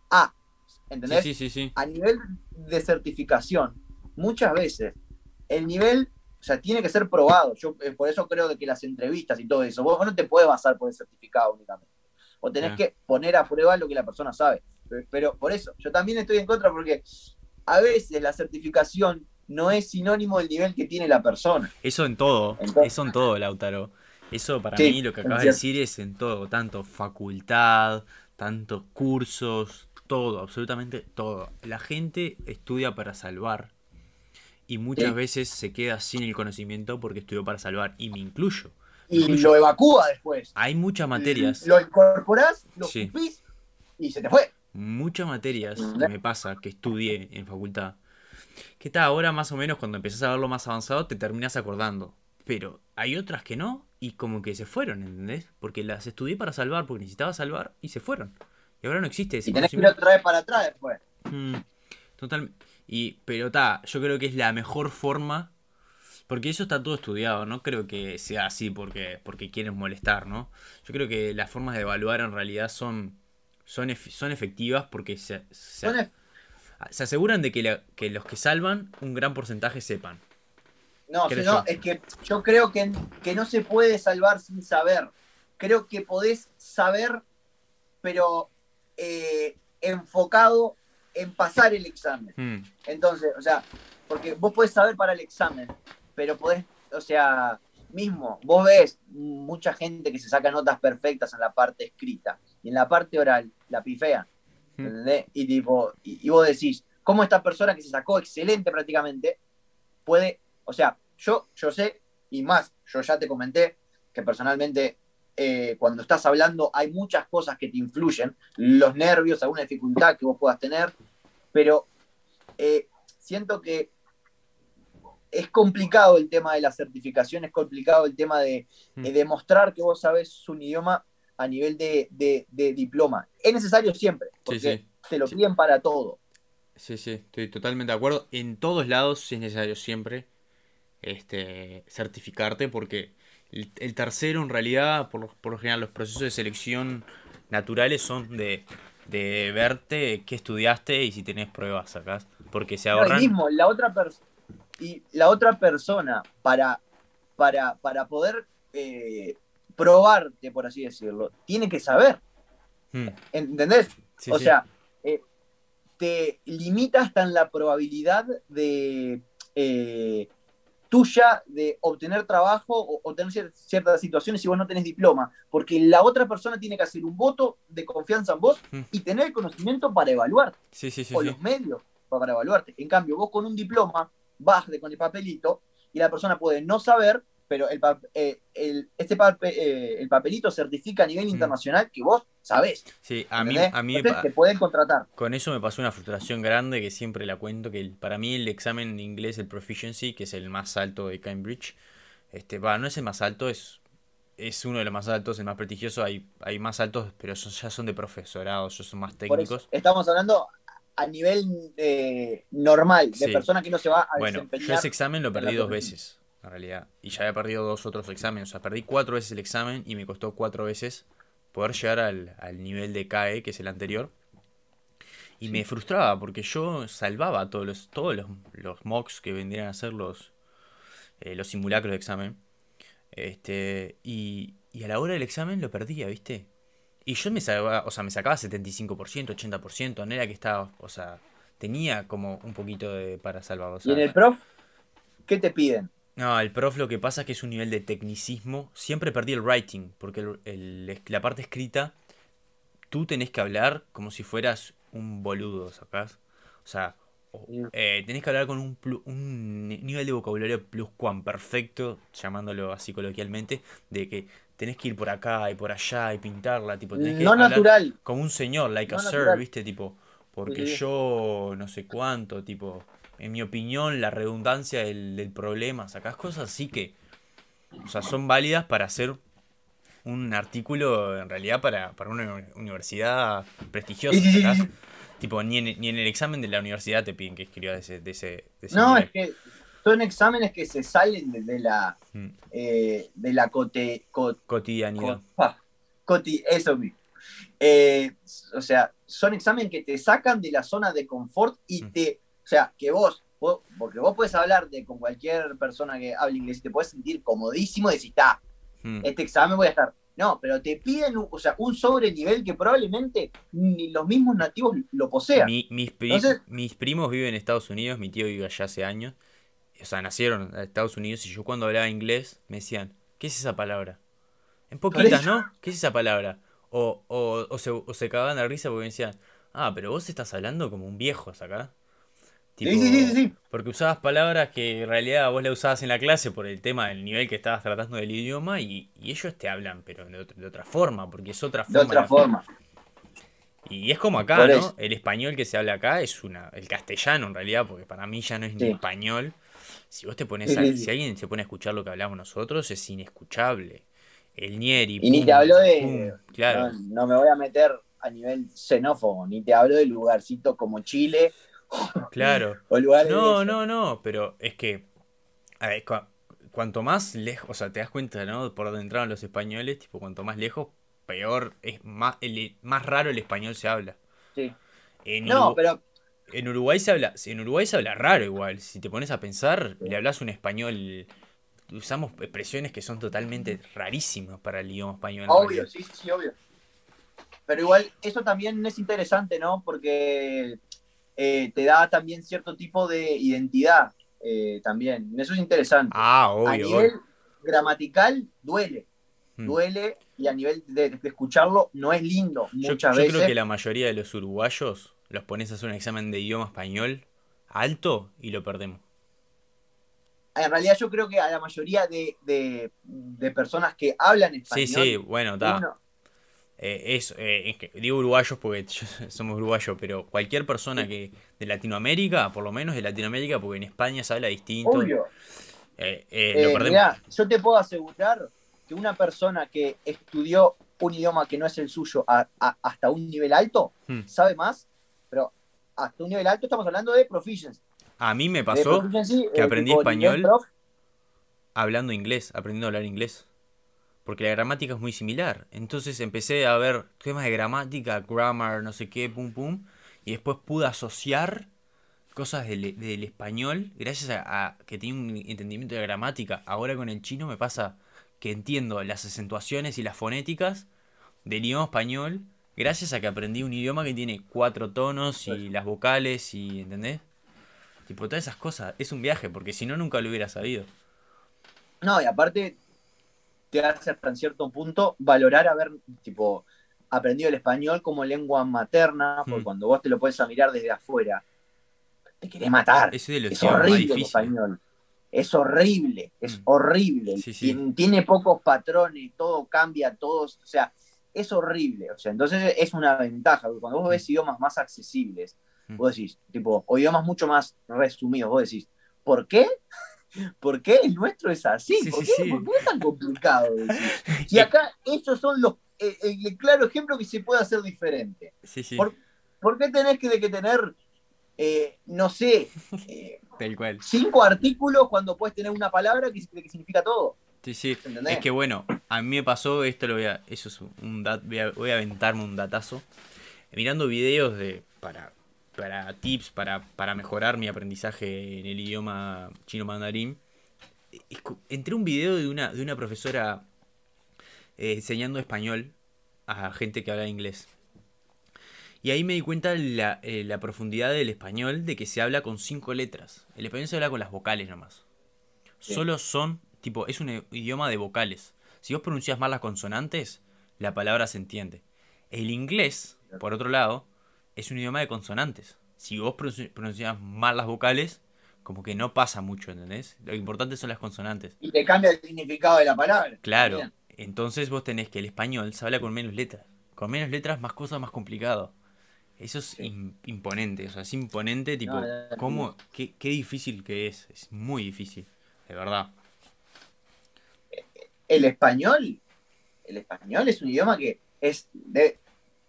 A. ¿Entendés? Sí, sí, sí, A nivel de certificación, muchas veces el nivel, o sea, tiene que ser probado. Yo eh, por eso creo que las entrevistas y todo eso, vos, no te puedes basar por el certificado únicamente. O tenés que poner a prueba lo que la persona sabe. Pero, por eso, yo también estoy en contra porque a veces la certificación no es sinónimo del nivel que tiene la persona. Eso en todo, eso en todo, Lautaro. Eso para mí lo que acabas de decir es en todo, tanto facultad, tantos cursos, todo, absolutamente todo. La gente estudia para salvar y muchas veces se queda sin el conocimiento porque estudió para salvar y me incluyo. Y lo evacúa después. Hay muchas materias. Lo incorporás, lo sí. y se te fue. Muchas materias que me pasa que estudié en facultad. Que está ahora más o menos cuando empezás a verlo más avanzado te terminas acordando. Pero hay otras que no y como que se fueron, ¿entendés? Porque las estudié para salvar, porque necesitaba salvar y se fueron. Y ahora no existe ese Y tenés que ir otra vez para atrás después. Mm, totalmente. Y, pero está, yo creo que es la mejor forma. Porque eso está todo estudiado, no creo que sea así porque, porque quieren molestar, ¿no? Yo creo que las formas de evaluar en realidad son, son, son efectivas porque se, se, aseguran de que, que, los que salvan un gran porcentaje sepan. No, sino, es que yo creo que, que no se puede salvar sin saber. Creo que podés saber, pero eh, enfocado en pasar el examen. Hmm. Entonces, o sea, porque vos podés saber para el examen, pero podés, o sea, mismo, vos ves mucha gente que se saca notas perfectas en la parte escrita y en la parte oral la pifea. Hmm. Y, tipo, y, vos decís, ¿cómo esta persona que se sacó excelente prácticamente puede, o sea, yo, yo sé, y más, yo ya te comenté que personalmente eh, cuando estás hablando hay muchas cosas que te influyen, los nervios, alguna dificultad que vos puedas tener, pero eh, siento que es complicado el tema de la certificación, es complicado el tema de, mm. demostrar que vos sabés un idioma a nivel de, diploma. Es necesario siempre, porque te lo piden para todo. Sí, sí, estoy totalmente de acuerdo. En todos lados es necesario siempre este, certificarte porque el, el tercero en realidad, por, lo- por lo general, los procesos de selección naturales son de, de verte qué estudiaste y si tenés pruebas acá. Porque se No, ahorran... mismo, la otra pers- y la otra persona, para, para, para poder eh, probarte, por así decirlo, tiene que saber. Hmm, ¿Entendés? sí, o sí. sea, eh, te limita hasta en la probabilidad de eh, tuya de obtener trabajo o obtener cier- ciertas situaciones si vos no tenés diploma, porque la otra persona tiene que hacer un voto de confianza en vos Mm. y tener el conocimiento para evaluar, Sí, sí, sí, o los medios pa- para evaluarte. En cambio, vos con un diploma vas de- con el papelito y la persona puede no saber, pero el, pa- eh, el- este pape- eh, el papelito certifica a nivel Mm. internacional que vos sabés. Sí, a mí, ¿entendés? a mí Entonces te pueden contratar. Con eso me pasó una frustración grande que siempre la cuento, que el- para mí el examen de inglés, el Proficiency, que es el más alto de Cambridge, este, va, no es el más alto, es, es uno de los más altos, el más prestigioso, hay, hay más altos, pero son- ya son de profesorado, ya son más eso, técnicos. estamos hablando a nivel eh, normal, de Sí. persona que no se va a Bueno, yo ese examen lo perdí dos veces, en realidad, y ya había perdido dos otros exámenes, o sea, perdí cuatro veces el examen y me costó cuatro veces poder llegar al, al nivel de CAE, que es el anterior. Y me frustraba porque yo salvaba todos los, todos los, los mocks que vendrían a ser los, eh, los simulacros de examen. Este, y, y a la hora del examen lo perdía, ¿viste? Y yo me sacaba, o sea, me sacaba 75%, 80%, no era que estaba, o sea, tenía como un poquito de para salvar. o Y en el prof, ¿qué te piden? no, el prof lo que pasa es que es un nivel de tecnicismo. Siempre perdí el writing, porque el- el- la parte escrita, tú tenés que hablar como si fueras un boludo, ¿sacás? O sea, eh, tenés que hablar con un, un ni- nivel de vocabulario perfecto, llamándolo así coloquialmente, de que tenés que ir por acá y por allá y pintarla, tipo, tenés que No natural. como un señor, like No a sir. ¿viste? Tipo, porque Sí, yo no sé cuánto, tipo, en mi opinión, la redundancia del, del problema, sacás cosas así que, o sea, son válidas para hacer un artículo, en realidad, para, para una uni- universidad prestigiosa, sacás. Tipo, ni en, ni en el examen de la universidad te piden que escribas de ese, de ese, de ese No, nivel. es que son exámenes que se salen de, de la Mm, eh, de la cote, co- Cotidianidad. co- pa, coti- eso mismo. Eh, o sea, son exámenes que te sacan de la zona de confort y Mm. te, o sea, que vos, vos- porque vos puedes hablar de con cualquier persona que hable inglés y te puedes sentir comodísimo y decir, está, Mm, este examen voy a estar. No, pero te piden, un- o sea, un sobrenivel que probablemente ni los mismos nativos lo posean. Mi- mis, pri- Entonces- mis primos viven en Estados Unidos, mi tío vive allá hace años. O sea, nacieron en Estados Unidos y yo cuando hablaba inglés me decían, ¿qué es esa palabra? En poquitas. ¿no? ¿Qué es esa palabra? O, o, o se, o se cagaban de risa porque me decían, ah, pero vos estás hablando como un viejo, acá. Sí, sí, sí, sí. Porque usabas palabras que en realidad vos la usabas en la clase por el tema del nivel que estabas tratando del idioma y, y ellos te hablan, pero de, otra- de otra forma, porque es otra De forma. otra la- forma. y es como acá, Por ¿no? eso. El español que se habla acá es una. El castellano, en realidad, porque para mí ya no es ni español. Si vos te pones a-. Si alguien se pone a escuchar lo que hablamos nosotros, es inescuchable. El Nieri. Y ni pum, te hablo de- pum, claro. No, no me voy a meter a nivel xenófobo, ni te hablo de lugarcitos como Chile Claro. o lugares No, no, no, pero es que. A ver, cua- cuanto más lejos. O sea, te das cuenta, ¿no? Por donde entraron los españoles, tipo, cuanto más lejos, peor. Es más, el, más raro el español se habla. Sí. En No, Urugu- pero En Uruguay se habla, en Uruguay se habla raro igual. Si te pones a pensar, le hablas un español, usamos expresiones que son totalmente rarísimas para el idioma español. obvio, sí, sí, obvio. Pero igual eso también es interesante, ¿no? Porque eh, te da también cierto tipo de identidad eh, también. Eso es interesante. Ah, a obvio. nivel obvio. gramatical duele, Mm. duele y a nivel de, de escucharlo no es lindo Yo, muchas yo veces. creo que la mayoría de los uruguayos los pones a hacer un examen de idioma español alto y lo perdemos. En realidad yo creo que a la mayoría de, de- de personas que hablan Sí, español, sí, bueno, está. uno- Eh, es, eh, es que digo uruguayos porque somos uruguayos, pero cualquier persona que de Latinoamérica, por lo menos de Latinoamérica, porque en España se habla distinto, obvio. eh, eh, Eh, lo perdemos. mirá, yo te puedo asegurar que una persona que estudió un idioma que no es el suyo a- a- hasta un nivel alto Hmm. sabe más hasta un nivel alto estamos hablando de proficiency. A mí me pasó proficiency, que eh, aprendí español. hablando inglés, aprendiendo a hablar inglés. Porque la gramática es muy similar. Entonces empecé a ver temas de gramática, grammar, no sé qué, pum pum. Y después pude asociar cosas del, del español gracias a, a que tenía un entendimiento de gramática. Ahora con el chino me pasa que entiendo las acentuaciones y las fonéticas del idioma español gracias a que aprendí un idioma que tiene cuatro tonos y las vocales y, ¿entendés? Tipo, todas esas cosas. Es un viaje, porque si no, nunca lo hubiera sabido. No, y aparte te hace hasta en cierto punto valorar haber, tipo, aprendido el español como lengua materna, porque Mm. cuando vos te lo puedes mirar desde afuera, te querés matar. Es horrible el español. Es horrible, es Mm. horrible. Sí, sí. Tien- Tiene pocos patrones, todo cambia, todos, o sea, es horrible. O sea, entonces es una ventaja, porque cuando vos ves idiomas más accesibles, Mm. vos decís, tipo, o idiomas mucho más resumidos, vos decís, ¿por qué? ¿Por qué el nuestro es así? Sí, ¿Por, qué, sí. por qué es tan complicado? Y acá estos son los eh, el claro ejemplo que se puede hacer diferente. Sí, sí, Por- ¿Por qué tenés que, de que tener, eh, no sé, eh, tal cual. cinco artículos cuando puedes tener una palabra que, que significa todo? Sí, sí. ¿Entendés? Es que bueno, a mí me pasó, esto lo voy a, eso es un dat, voy a, voy a aventarme un datazo. Mirando videos de, para, para tips, para, para mejorar mi aprendizaje en el idioma chino mandarín, entré un video de una, de una profesora eh, enseñando español a gente que habla inglés. Y ahí me di cuenta la, eh, la profundidad del español de que se habla con cinco letras. El español se habla con las vocales nomás. Sí. Solo son, tipo, es un idioma de vocales. Si vos pronuncias mal las consonantes, la palabra se entiende. El inglés, por otro lado, es un idioma de consonantes. Si vos pronunci- pronuncias mal las vocales, como que no pasa mucho, ¿entendés? Lo importante son las consonantes. Y te cambia el significado de la palabra. Claro. Bien. Entonces vos tenés que el español se habla con menos letras. Con menos letras, más cosas, más complicado. Eso es Sí. imponente. O sea, es imponente, tipo, No, no, no. cómo, qué, qué difícil que es. Es muy difícil, de verdad. El español, el español es un idioma que es de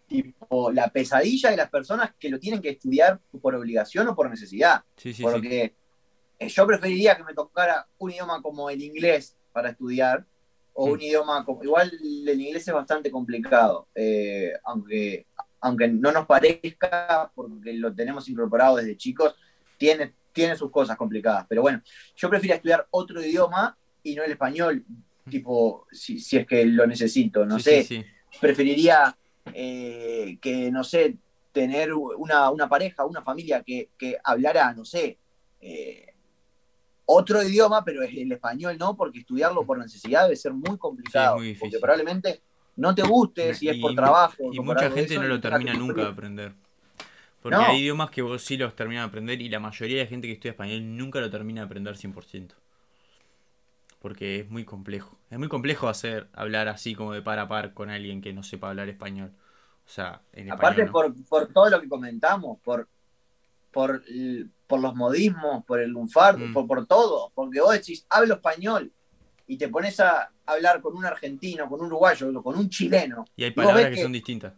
tipo la pesadilla de las personas que lo tienen que estudiar por obligación o por necesidad. Sí, sí, sí. porque eh, yo preferiría que me tocara un idioma como el inglés para estudiar, o un idioma como. Igual el inglés es bastante complicado, eh, aunque, aunque no nos parezca, porque lo tenemos incorporado desde chicos, tiene, tiene sus cosas complicadas. Pero bueno, yo prefiero estudiar otro idioma y no el español, tipo, si, si es que lo necesito, no Sí, sé sí, sí. preferiría eh, que, no sé, tener una, una pareja, una familia que, que hablara, no sé, eh, otro idioma, pero es el español no, porque estudiarlo por necesidad debe ser muy complicado. muy difícil. porque probablemente no te guste, si es por trabajo. Y mucha gente eso, no lo termina nunca de aprender. Porque No. hay idiomas que vos sí los terminan de aprender y la mayoría de gente que estudia español nunca lo termina de aprender 100%. Porque es muy complejo. Es muy complejo hacer hablar así como de par a par con alguien que no sepa hablar español. O sea, en Aparte español. ¿no? por, por todo lo que comentamos, por, por, por los modismos, por el lunfardo, Mm. por, por todo, porque vos decís, hablo español, y te pones a hablar con un argentino, con un uruguayo, con un chileno, Y hay palabras que que- son distintas.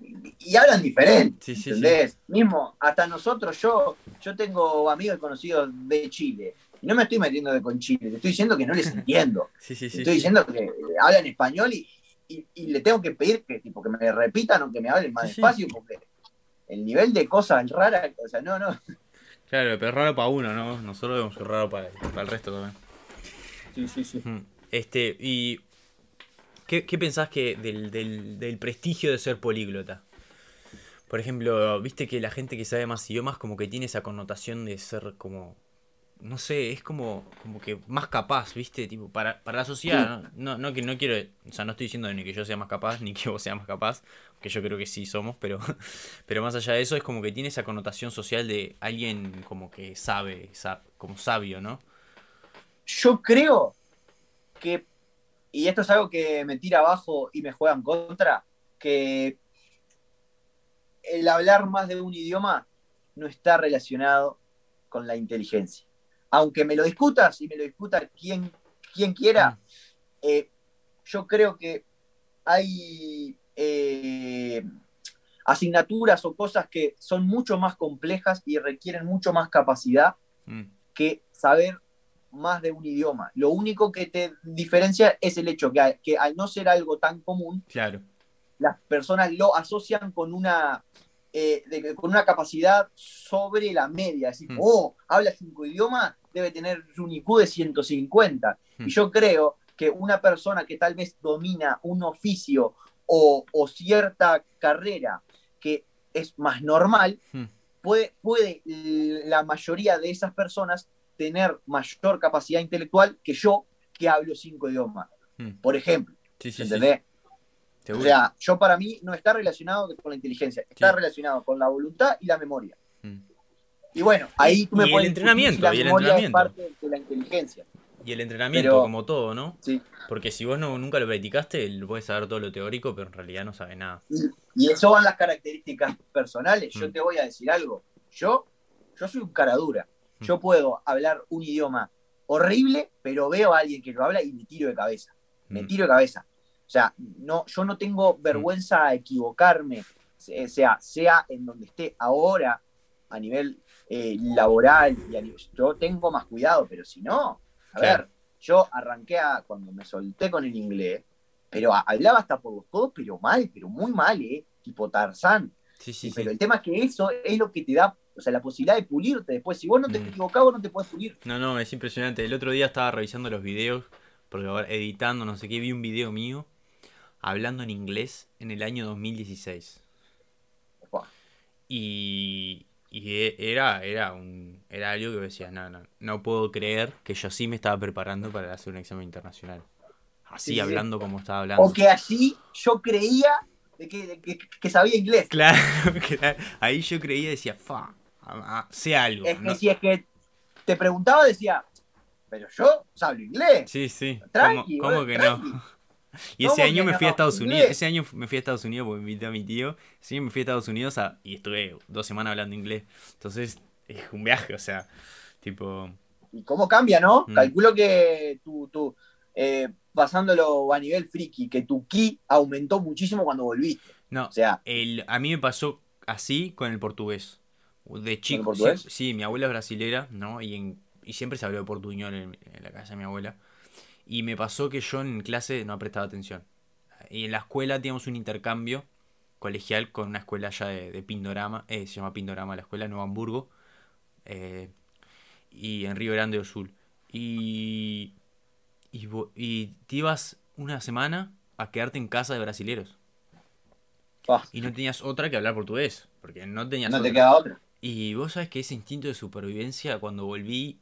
y, y hablan diferente, Sí, sí, sí. ¿entendés? Mismo, hasta nosotros, yo, yo tengo amigos y conocidos de Chile, no me estoy metiendo de con Chile, te estoy diciendo que no les entiendo. Sí, sí, sí. estoy diciendo que eh, hablan español y, y- y le tengo que pedir que, tipo, que me repitan o que me hablen más despacio porque el nivel de cosas raras, o sea, no, no. Claro, pero es raro para uno, ¿no? Nosotros vemos que es raro para, para el resto también. Sí, sí, sí. Mm. Este, y. ¿Qué, qué pensás que del, del, del prestigio de ser políglota? Por ejemplo, viste que la gente que sabe más idiomas como que tiene esa connotación de ser como. No sé, es como, como que más capaz, ¿viste? Tipo, para, para la sociedad, ¿no? No, que no quiero. O sea, no estoy diciendo ni que yo sea más capaz, ni que vos seas más capaz, que yo creo que sí somos, pero, pero más allá de eso, es como que tiene esa connotación social de alguien como que sabe, sa- como sabio, ¿no? Yo creo que, y esto es algo que me tira abajo y me juega en contra, que el hablar más de un idioma no está relacionado con la inteligencia. Aunque me lo discutas y me lo discuta quien, quien quiera, eh, yo creo que hay, eh, asignaturas o cosas que son mucho más complejas y requieren mucho más capacidad Mm, que saber más de un idioma. Lo único que te diferencia es el hecho que, que al no ser algo tan común, claro. las personas lo asocian con una, eh, de- con una capacidad sobre la media. Es decir, Mm. oh, habla cinco idiomas, debe tener un IQ de 150. Mm. Y yo creo que una persona que tal vez domina un oficio o, o cierta carrera que es más normal, Mm, puede, puede la mayoría de esas personas tener mayor capacidad intelectual que yo, que hablo cinco idiomas. mm. Por ejemplo, Sí, sí, sí. ¿entendés? O sea, yo para mí no está relacionado con la inteligencia, está relacionado con la voluntad y la memoria. Y bueno, ahí tú me Y el entrenamiento, y el la entrenamiento. parte de la inteligencia. Y el entrenamiento, Pero- como todo, ¿no? Sí. Porque si vos no, nunca lo practicaste, lo puedes saber todo lo teórico, pero en realidad no sabes nada. Y, y eso van las características personales. Yo Mm. te voy a decir algo. Yo, yo soy un cara dura. Mm. Yo puedo hablar un idioma horrible, pero veo a alguien que lo habla y me tiro de cabeza. Me Mm. tiro de cabeza. O sea, no, yo no tengo vergüenza a equivocarme, se- sea, sea en donde esté ahora, a nivel eh, laboral, y yo tengo más cuidado, pero si no, a Claro. ver, yo arranqué a, cuando me solté con el inglés, pero a- hablaba hasta por los codos, pero mal, pero muy mal, ¿eh? Tipo Tarzán. Sí, sí, sí. pero el tema es que eso es lo que te da, o sea, la posibilidad de pulirte después. Si vos no te Mm. equivocás, vos no te puedes pulir. No, no, es impresionante. El otro día estaba revisando los videos, porque ahora editando, no sé qué, vi un video mío hablando en inglés en el año 2016. Buah. Y, y e- era, era, un, era algo que decía, no, no, no puedo creer que yo sí me estaba preparando para hacer un examen internacional. Así, Sí, sí. hablando como estaba hablando. O que así yo creía de que, de que- que sabía inglés. Claro, claro. Ahí yo creía y decía, fa, sé algo. Es que no- si es que te preguntaba, decía, pero yo hablo inglés. Sí, sí. Tranqui, ¿Cómo, que tranqui. no? Y ese ¿Cómo año me fui a? Estados. Unidos. Ese año me fui a Estados Unidos porque me invité a mi tío. Ese año me fui a Estados Unidos a- y estuve dos semanas hablando inglés. Entonces, es un viaje, o sea, tipo. ¿Y cómo cambia, no? Mm. Calculo que tú, tú eh, pasándolo a nivel friki, que tu ki aumentó muchísimo cuando volviste. No, O sea, el, a mí me pasó así con el portugués. De chico. portugués? Sí, sí, mi abuela es brasilera, ¿no? Y, en- y siempre se habló de portuñol en, en la casa de mi abuela. Y me pasó que yo en clase no prestaba atención. Y en la escuela teníamos un intercambio colegial con una escuela allá de, de Pindorama. eh, se llama Pindorama la escuela, en Nuevo Hamburgo. eh, y en Río Grande do Sul. Y, y, te ibas una semana a quedarte en casa de brasileros. Y no tenías otra que hablar portugués. Porque no tenías no te otra. queda otra. Y vos sabés que ese instinto de supervivencia, cuando volví,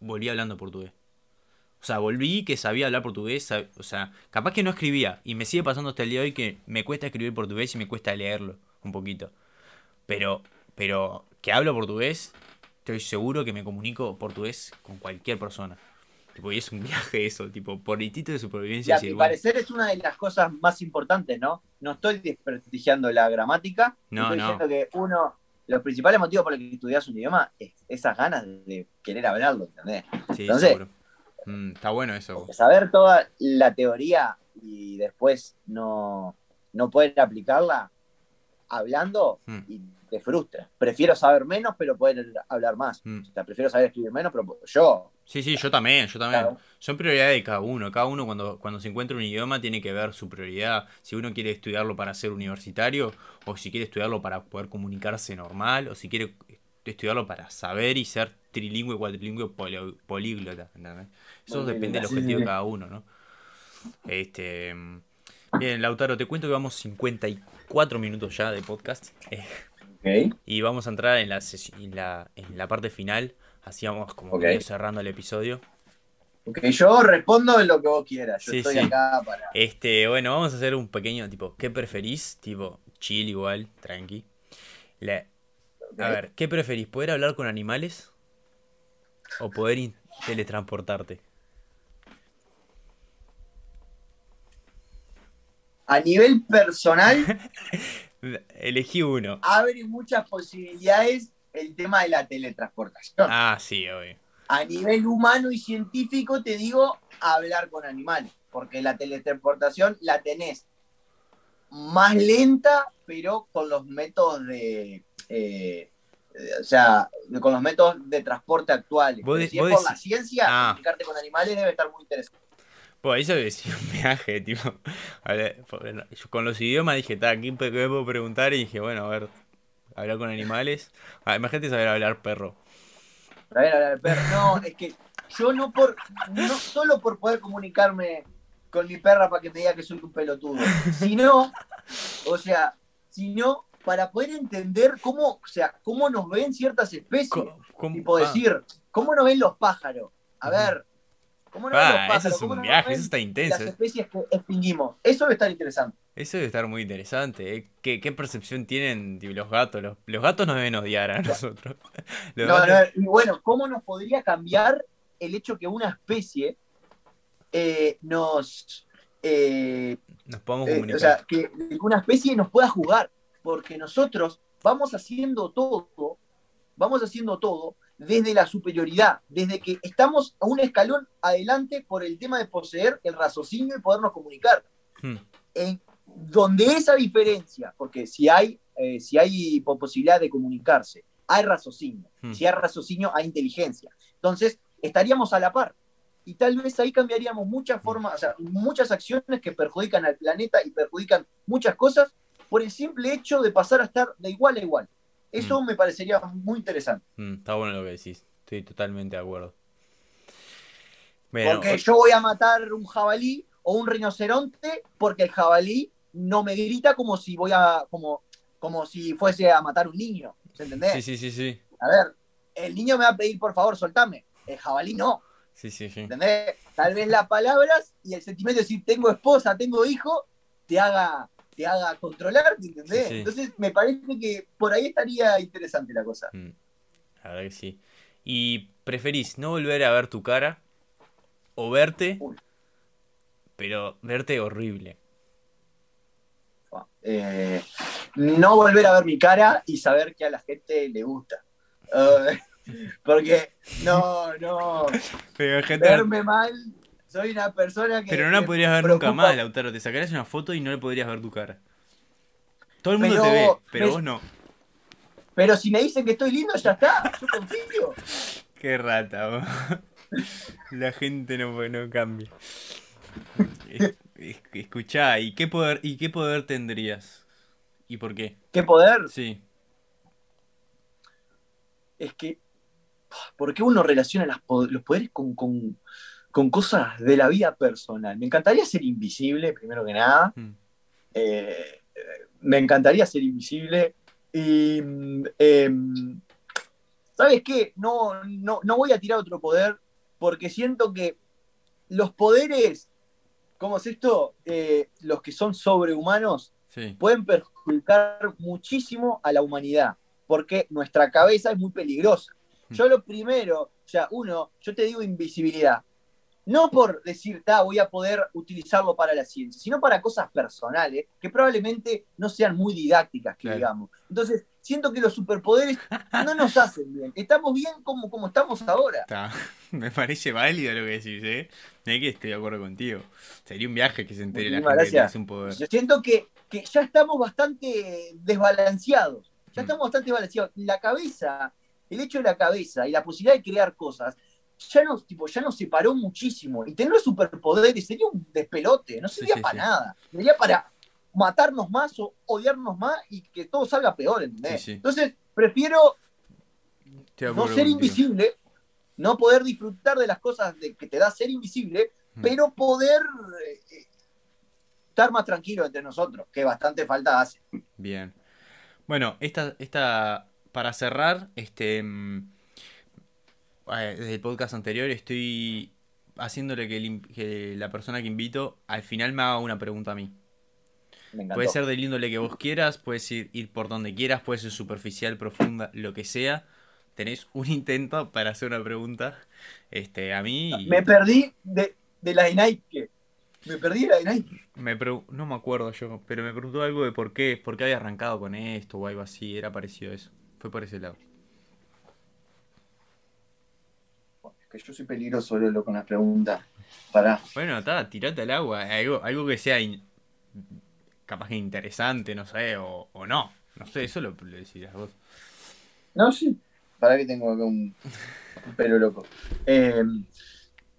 volví hablando portugués. O sea, volví que sabía hablar portugués. sab- O sea, capaz que no escribía. Y me sigue pasando hasta el día de hoy que me cuesta escribir portugués y me cuesta leerlo un poquito. Pero, pero que hablo portugués, estoy seguro que me comunico portugués con cualquier persona. Tipo, y es un viaje eso, tipo, por instinto de Y supervivencia. a decir, mi bueno, parecer es una de las cosas más importantes, ¿no? No estoy desprestigiando la gramática, No, estoy no. diciendo que uno, los principales motivos por los que estudias un idioma es esas ganas de querer hablarlo, ¿entendés? sí, entonces- seguro. Mm, está bueno eso. Porque saber toda la teoría y después no, no poder aplicarla hablando Mm. y te frustra. Prefiero saber menos, pero poder hablar más. Mm. O sea, prefiero saber escribir menos, pero yo. Sí, sí, yo también, yo también. Claro. Son prioridades de cada uno. Cada uno cuando, cuando se encuentra un idioma tiene que ver su prioridad. Si uno quiere estudiarlo para ser universitario, o si quiere estudiarlo para poder comunicarse normal, o si quiere estudiarlo para saber y ser trilingüe, cuatrilingüe, poli- políglota. ¿entendés? Eso depende del objetivo de cada uno, ¿no? Este. Bien, Lautaro, te cuento que vamos 54 minutos ya de podcast. eh, y vamos a entrar en la, en la, en la parte final. Así vamos como cerrando el episodio. Ok, yo respondo en lo que vos quieras. Yo Sí, estoy sí. acá para. Este, bueno, vamos a hacer un pequeño tipo, ¿qué preferís? Tipo, chill igual, tranqui. La-. A ver, ¿qué preferís? ¿Poder hablar con animales? ¿O poder teletransportarte? A nivel personal, Elegí uno. abre muchas posibilidades el tema de la teletransportación. Ah, sí, obvio. A nivel humano y científico, te digo, hablar con animales. Porque la teletransportación la tenés más lenta, pero con los métodos de. Eh, eh, o sea, con los métodos de transporte actuales. Vos si es por la ciencia, Ah. comunicarte con animales debe estar muy interesante. Pues eso decía un viaje, tipo. a ver, yo con los idiomas dije, está, ¿qué pe- qué puedo preguntar? Y dije, bueno, a ver, hablar con animales. Ah, imagínate saber hablar perro. A ver, a ver, pero no, es que yo no por. No solo por poder comunicarme con mi perra para que me diga que soy un pelotudo, sino. O sea, sino para poder entender cómo, o sea, cómo nos ven ciertas especies. Com- Tipo ah, decir, ¿cómo nos ven los pájaros? A ver, ¿cómo nos ven los ah, pájaros? eso es ¿Cómo un viaje, eso está las intenso. especies que extinguimos? Eso debe estar interesante. Eso debe estar muy interesante. ¿eh? ¿Qué, qué percepción tienen los gatos? Los, los gatos nos deben odiar a nosotros. Los No, gatos- no, y bueno, ¿cómo nos podría cambiar el hecho que una especie eh, nos... eh, nos podemos eh, comunicar. o sea, que una especie nos pueda jugar, porque nosotros vamos haciendo todo, vamos haciendo todo desde la superioridad, desde que estamos a un escalón adelante por el tema de poseer el raciocinio y podernos comunicar. Hmm. En donde esa diferencia, porque si hay, eh, si hay po- posibilidad de comunicarse, hay raciocinio, Hmm. si hay raciocinio, hay inteligencia. Entonces, estaríamos a la par. Y tal vez ahí cambiaríamos muchas formas, o sea, muchas acciones que perjudican al planeta y perjudican muchas cosas por el simple hecho de pasar a estar de igual a igual. Eso me parecería muy interesante. Mm, está bueno lo que decís. Estoy totalmente de acuerdo. Bueno, Porque yo voy a matar un jabalí o un rinoceronte porque el jabalí no me grita como si voy a, como, como si fuese a matar un niño. ¿Se entendés? sí, sí, sí, sí. A ver, el niño me va a pedir por favor, soltame. El jabalí no. Sí, sí, sí. ¿Entendés? Tal vez las palabras y el sentimiento de decir tengo esposa, tengo hijo, te haga, te haga controlar, ¿entendés? Sí, sí. Entonces me parece que por ahí estaría interesante la cosa. Mm, La verdad que sí. ¿Y preferís no volver a ver tu cara o verte, Uy. pero verte horrible? Eh, no volver a ver mi cara y saber que a la gente le gusta. Eh, porque no, no, Pero gente, verme mal, soy una persona que... pero no la podrías ver nunca más, Lautaro. Te sacarías una foto y no le podrías ver tu cara. Todo el mundo Pero- te ve, pero vos no. Pero si me dicen que estoy lindo, ya está, yo confío. Qué rata, vos. La gente no, no cambia. Es- es- Escuchá, ¿y qué poder, y qué poder tendrías? ¿Y por qué? ¿Qué poder? Sí. Es que, ¿por qué uno relaciona las los poderes con, con- con cosas de la vida personal? Me encantaría ser invisible, primero que nada. Mm. Eh, me encantaría ser invisible. Y, mm, em, ¿sabes qué? No, no, no voy a tirar otro poder porque siento que los poderes, ¿cómo es esto? Eh, los que son sobrehumanos Sí. pueden perjudicar muchísimo a la humanidad porque nuestra cabeza es muy peligrosa. Yo lo primero, o sea, uno, yo te digo invisibilidad, no por decir, ta, voy a poder utilizarlo para la ciencia, sino para cosas personales que probablemente no sean muy didácticas, que Claro. digamos. Entonces, siento que los superpoderes no nos hacen bien. Estamos bien como, como estamos ahora. Está. Me parece válido lo que decís, ¿eh? Mirá que estoy de acuerdo contigo. Sería un viaje que se entere la gente Muchísimas que gracias. tenés un poder. Yo siento que, que ya estamos bastante desbalanceados. Ya Mm. estamos bastante desbalanceados. La cabeza, el hecho de la cabeza y la posibilidad de crear cosas, ya nos, tipo, ya nos separó muchísimo. Y tener superpoderes sería un despelote, no sería sí, para sí. nada. Sería para matarnos más o odiarnos más y que todo salga peor, ¿entendés? Sí. Entonces, prefiero no ser invisible, no poder disfrutar de las cosas de, que te da ser invisible, Mm. pero poder eh, estar más tranquilo entre nosotros, que bastante falta hace. Bien. Bueno, esta, esta, para cerrar, este, mm, desde el podcast anterior estoy haciéndole que, el que la persona que invito al final me haga una pregunta a mí. Me. Puede ser del índole que vos quieras, puedes ir, ir por donde quieras, puede ser superficial, profunda, lo que sea. Tenés un intento para hacer una pregunta este, a mí. y- Me perdí de, de la de Nike. Me perdí de la de Nike. Me no me acuerdo yo, pero me preguntó algo de por qué, por qué había arrancado con esto o algo así, era parecido a eso. Fue por ese lado. Es que yo soy peligroso, Lolo, con las preguntas. Pará. Bueno, está, tirate al agua, algo, algo que sea in- capaz que interesante, no sé, o, o no. No sé, eso lo, lo vos. No, sí. Para que tengo acá un, un pelo loco. Eh,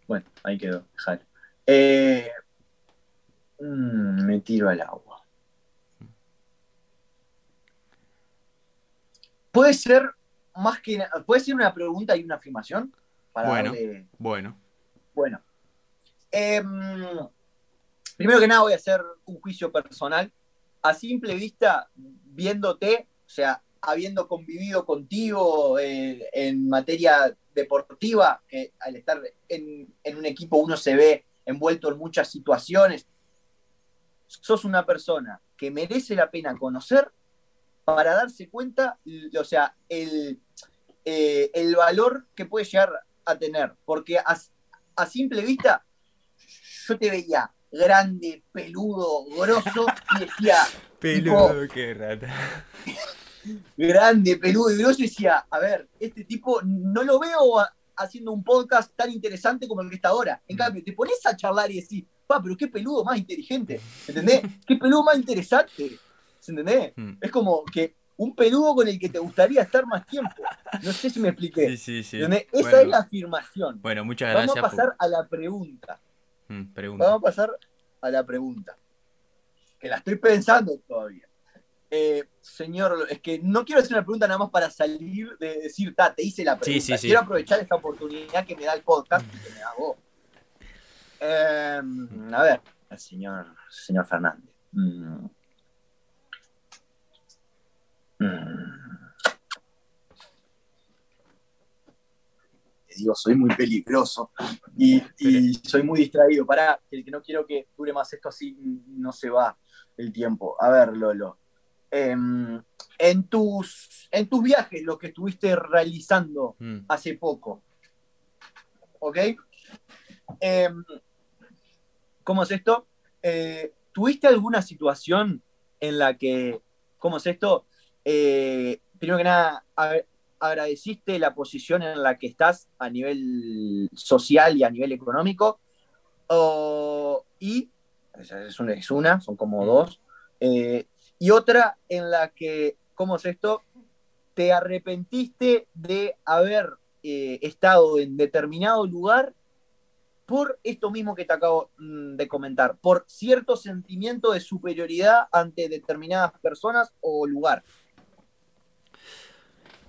bueno, ahí quedó. Jalo. Eh, mm, me tiro al agua. Puede ser más que puede ser una pregunta y una afirmación para Bueno. darle- Bueno, Bueno. Em, primero que nada voy a hacer un juicio personal. A simple vista, viéndote, o sea, habiendo convivido contigo eh, en materia deportiva, que al estar en, en un equipo uno se ve envuelto en muchas situaciones, sos una persona que merece la pena conocer para darse cuenta, o sea, el, eh, el valor que puede llegar a tener. Porque a, a simple vista, yo te veía grande, peludo, grosso, y decía, peludo, qué rata. grande, peludo y grosso, y decía, a ver, este tipo no lo veo a- haciendo un podcast tan interesante como el que está ahora. En Mm. cambio, te pones a charlar y decís, pa, pero qué peludo más inteligente, ¿entendés? qué peludo más interesante, ¿entendés? Mm. Es como que un peludo con el que te gustaría estar más tiempo. No sé si me expliqué. Sí, sí, sí. Esa Bueno, es la afirmación. bueno, muchas Vamos gracias. a pasar a la pregunta. Mm, pregunta. Vamos a pasar a la pregunta. Que la estoy pensando todavía. Eh, señor, es que no quiero hacer una pregunta nada más para salir de decir, ta, te hice la pregunta. sí, sí. Quiero aprovechar esta oportunidad que me da el podcast y que me da vos. Eh, a ver, señor, señor Fernández. Mm. Mm. Digo, soy muy peligroso y, y soy muy distraído. Pará, que que no quiero que dure más esto así, no se va el tiempo. A ver, Lolo. em, en, tus, en tus viajes, los que estuviste realizando Mm. hace poco, ¿ok? Em, ¿Cómo es esto? Eh, ¿Tuviste alguna situación en la que, ¿cómo es esto? Eh, primero que nada, agradeciste la posición en la que estás a nivel social y a nivel económico. Y, es una, es una, son como dos. Eh, y otra en la que, ¿cómo es esto? Te arrepentiste de haber eh, estado en determinado lugar por esto mismo que te acabo mm, de comentar, por cierto sentimiento de superioridad ante determinadas personas o lugar.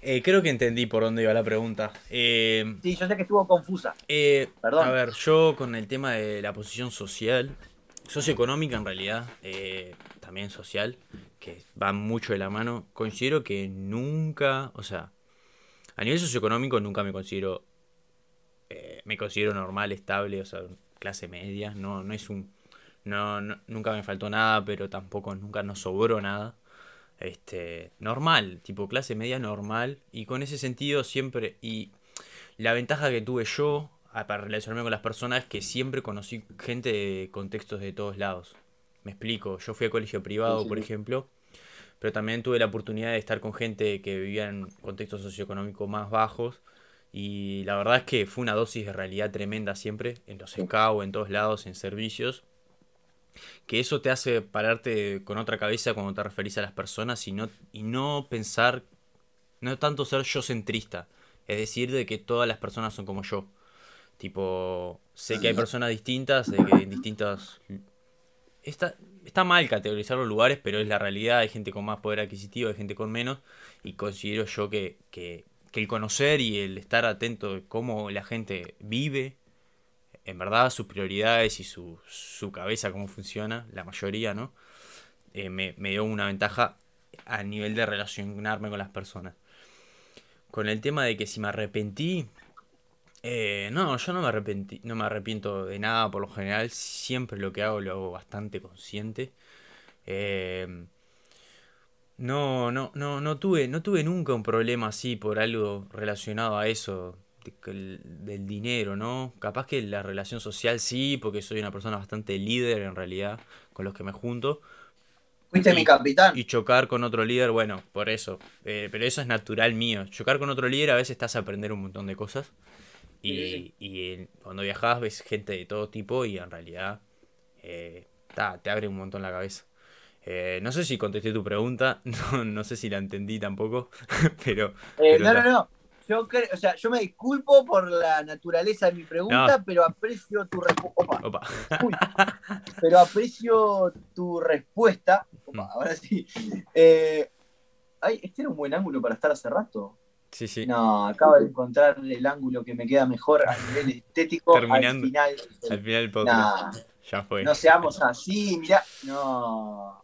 Eh, creo que entendí por dónde iba la pregunta. Eh, Sí, yo sé que estuvo confusa. eh, Perdón. A ver, yo con el tema de la posición social, socioeconómica en realidad, eh, también social, que va mucho de la mano, considero que nunca, o sea, a nivel socioeconómico nunca me considero, eh, me considero normal, estable, o sea, clase media, no, no es un, no, no- nunca me faltó nada, pero tampoco nunca nos sobró nada. Este, normal, tipo clase media normal, y con ese sentido siempre, y la ventaja que tuve yo para relacionarme con las personas es que siempre conocí gente de contextos de todos lados. Me explico, yo fui a colegio privado, Sí, sí, por ejemplo, pero también tuve la oportunidad de estar con gente que vivía en contextos socioeconómicos más bajos. Y la verdad es que fue una dosis de realidad tremenda siempre, en los. SCAO, en todos lados, en servicios. Que eso te hace pararte con otra cabeza cuando te referís a las personas y no, y no pensar, no tanto ser yo centrista. Es decir, de que todas las personas son como yo. Tipo, sé que hay personas distintas, de que en distintas... Está, está mal categorizar los lugares, pero es la realidad. Hay gente con más poder adquisitivo, hay gente con menos. Y considero yo que, que, que el conocer y el estar atento de cómo la gente vive, en verdad, sus prioridades y su, su cabeza, cómo funciona, la mayoría, ¿no? Eh, me, me dio una ventaja a nivel de relacionarme con las personas. Con el tema de que si me arrepentí, eh, no, yo no me arrepentí, no me arrepiento de nada por lo general. Siempre lo que hago lo hago bastante consciente. Eh, no, no, no, no tuve, no tuve nunca un problema así por algo relacionado a eso de del dinero, ¿no? Capaz que la relación social sí, porque soy una persona bastante líder en realidad con los que me junto. Fuiste Y- mi capitán. Y chocar con otro líder, bueno, por eso. Eh, pero eso es natural mío. Chocar con otro líder a veces te hace aprender un montón de cosas. Y, Sí, y, cuando viajas ves gente de todo tipo y en realidad eh, ta, te abre un montón la cabeza. Eh, no sé si contesté tu pregunta, no, no sé si la entendí tampoco, pero... Pero no, no, no. Yo, o sea, yo me disculpo por la naturaleza de mi pregunta, No. pero aprecio tu respuesta. Pero aprecio tu respuesta. Opa, Mm. ahora sí. Eh, ay, este era un buen ángulo para estar hace rato. Sí, sí. No, acabo de encontrar el ángulo que me queda mejor a nivel estético Terminando. al final. Al final del Nah, ya fue. no seamos así, mirá. No.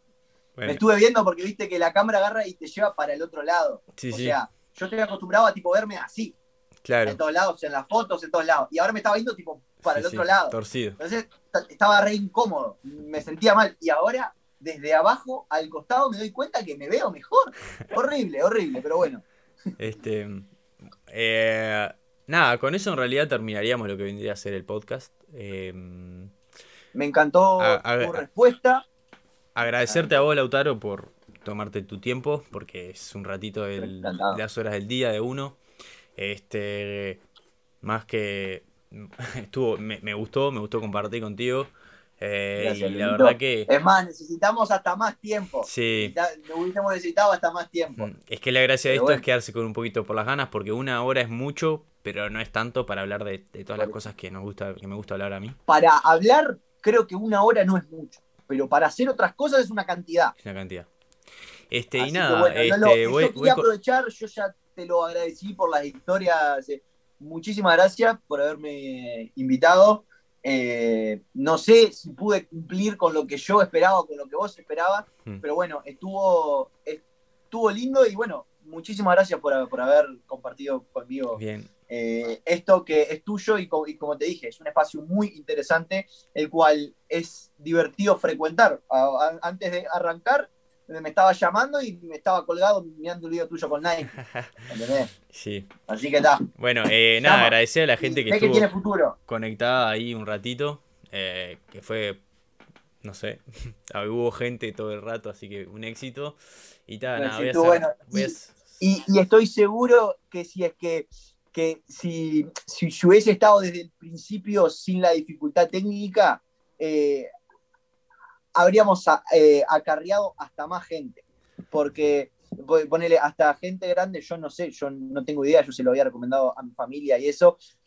Me estuve viendo porque viste que la cámara agarra y te lleva para el otro lado. sí, o sí, sea, yo estoy acostumbrado a tipo verme así, claro. en todos lados, en las fotos, en todos lados. Y ahora me estaba viendo tipo para Sí, el sí, otro lado. Torcido. Entonces estaba re incómodo, me sentía mal. Y ahora, desde abajo al costado, me doy cuenta que me veo mejor. horrible, horrible, pero bueno. Este. eh, nada, con eso en realidad terminaríamos lo que vendría a ser el podcast. Eh, Me encantó A- a- tu respuesta. agradecerte a vos, Lautaro, por tomarte tu tiempo, porque es un ratito de las horas del día de uno. Este. Más que. Estuvo, me, me gustó, me gustó compartir contigo. eh, Gracias, y la verdad que. Es más, necesitamos hasta más tiempo. Sí. Hubiésemos necesitado hasta más tiempo. Mm, Es que la gracia de esto bueno. es quedarse con un poquito por las ganas, porque una hora es mucho, pero no es tanto para hablar de, de todas las cosas que nos gusta, que me gusta hablar a mí. Para hablar, creo que una hora no es mucho. Pero para hacer otras cosas es una cantidad. Es una cantidad. Este, y Así que nada, bueno, no este, lo- voy, yo voy aprovechar, yo ya te lo agradecí por las historias. eh, Muchísimas gracias por haberme invitado. Eh, no sé si pude cumplir con lo que yo esperaba, con lo que vos esperabas, Mm. pero bueno, estuvo, estuvo lindo y bueno, muchísimas gracias por, por haber compartido conmigo Bien, eh, esto que es tuyo y, co- y como te dije, es un espacio muy interesante, el cual es divertido frecuentar. A- antes de arrancar, me estaba llamando y me estaba colgado mirando el video tuyo con Nike. ¿entendés? sí. Así que está. Bueno, eh, nada, agradecer a la gente que estuvo tiene futuro. conectada ahí un ratito, eh, que fue, no sé, hubo gente todo el rato, así que un éxito. Y tal, Un nada, voy a éxito, hacer- bueno. voy a Y- hacer- Y, y estoy seguro que si es que, que si, si yo hubiese estado desde el principio sin la dificultad técnica, eh, habríamos a- eh, acarreado hasta más gente. Porque po- ponele hasta gente grande, yo no sé, yo no tengo idea, yo se lo había recomendado a mi familia y eso.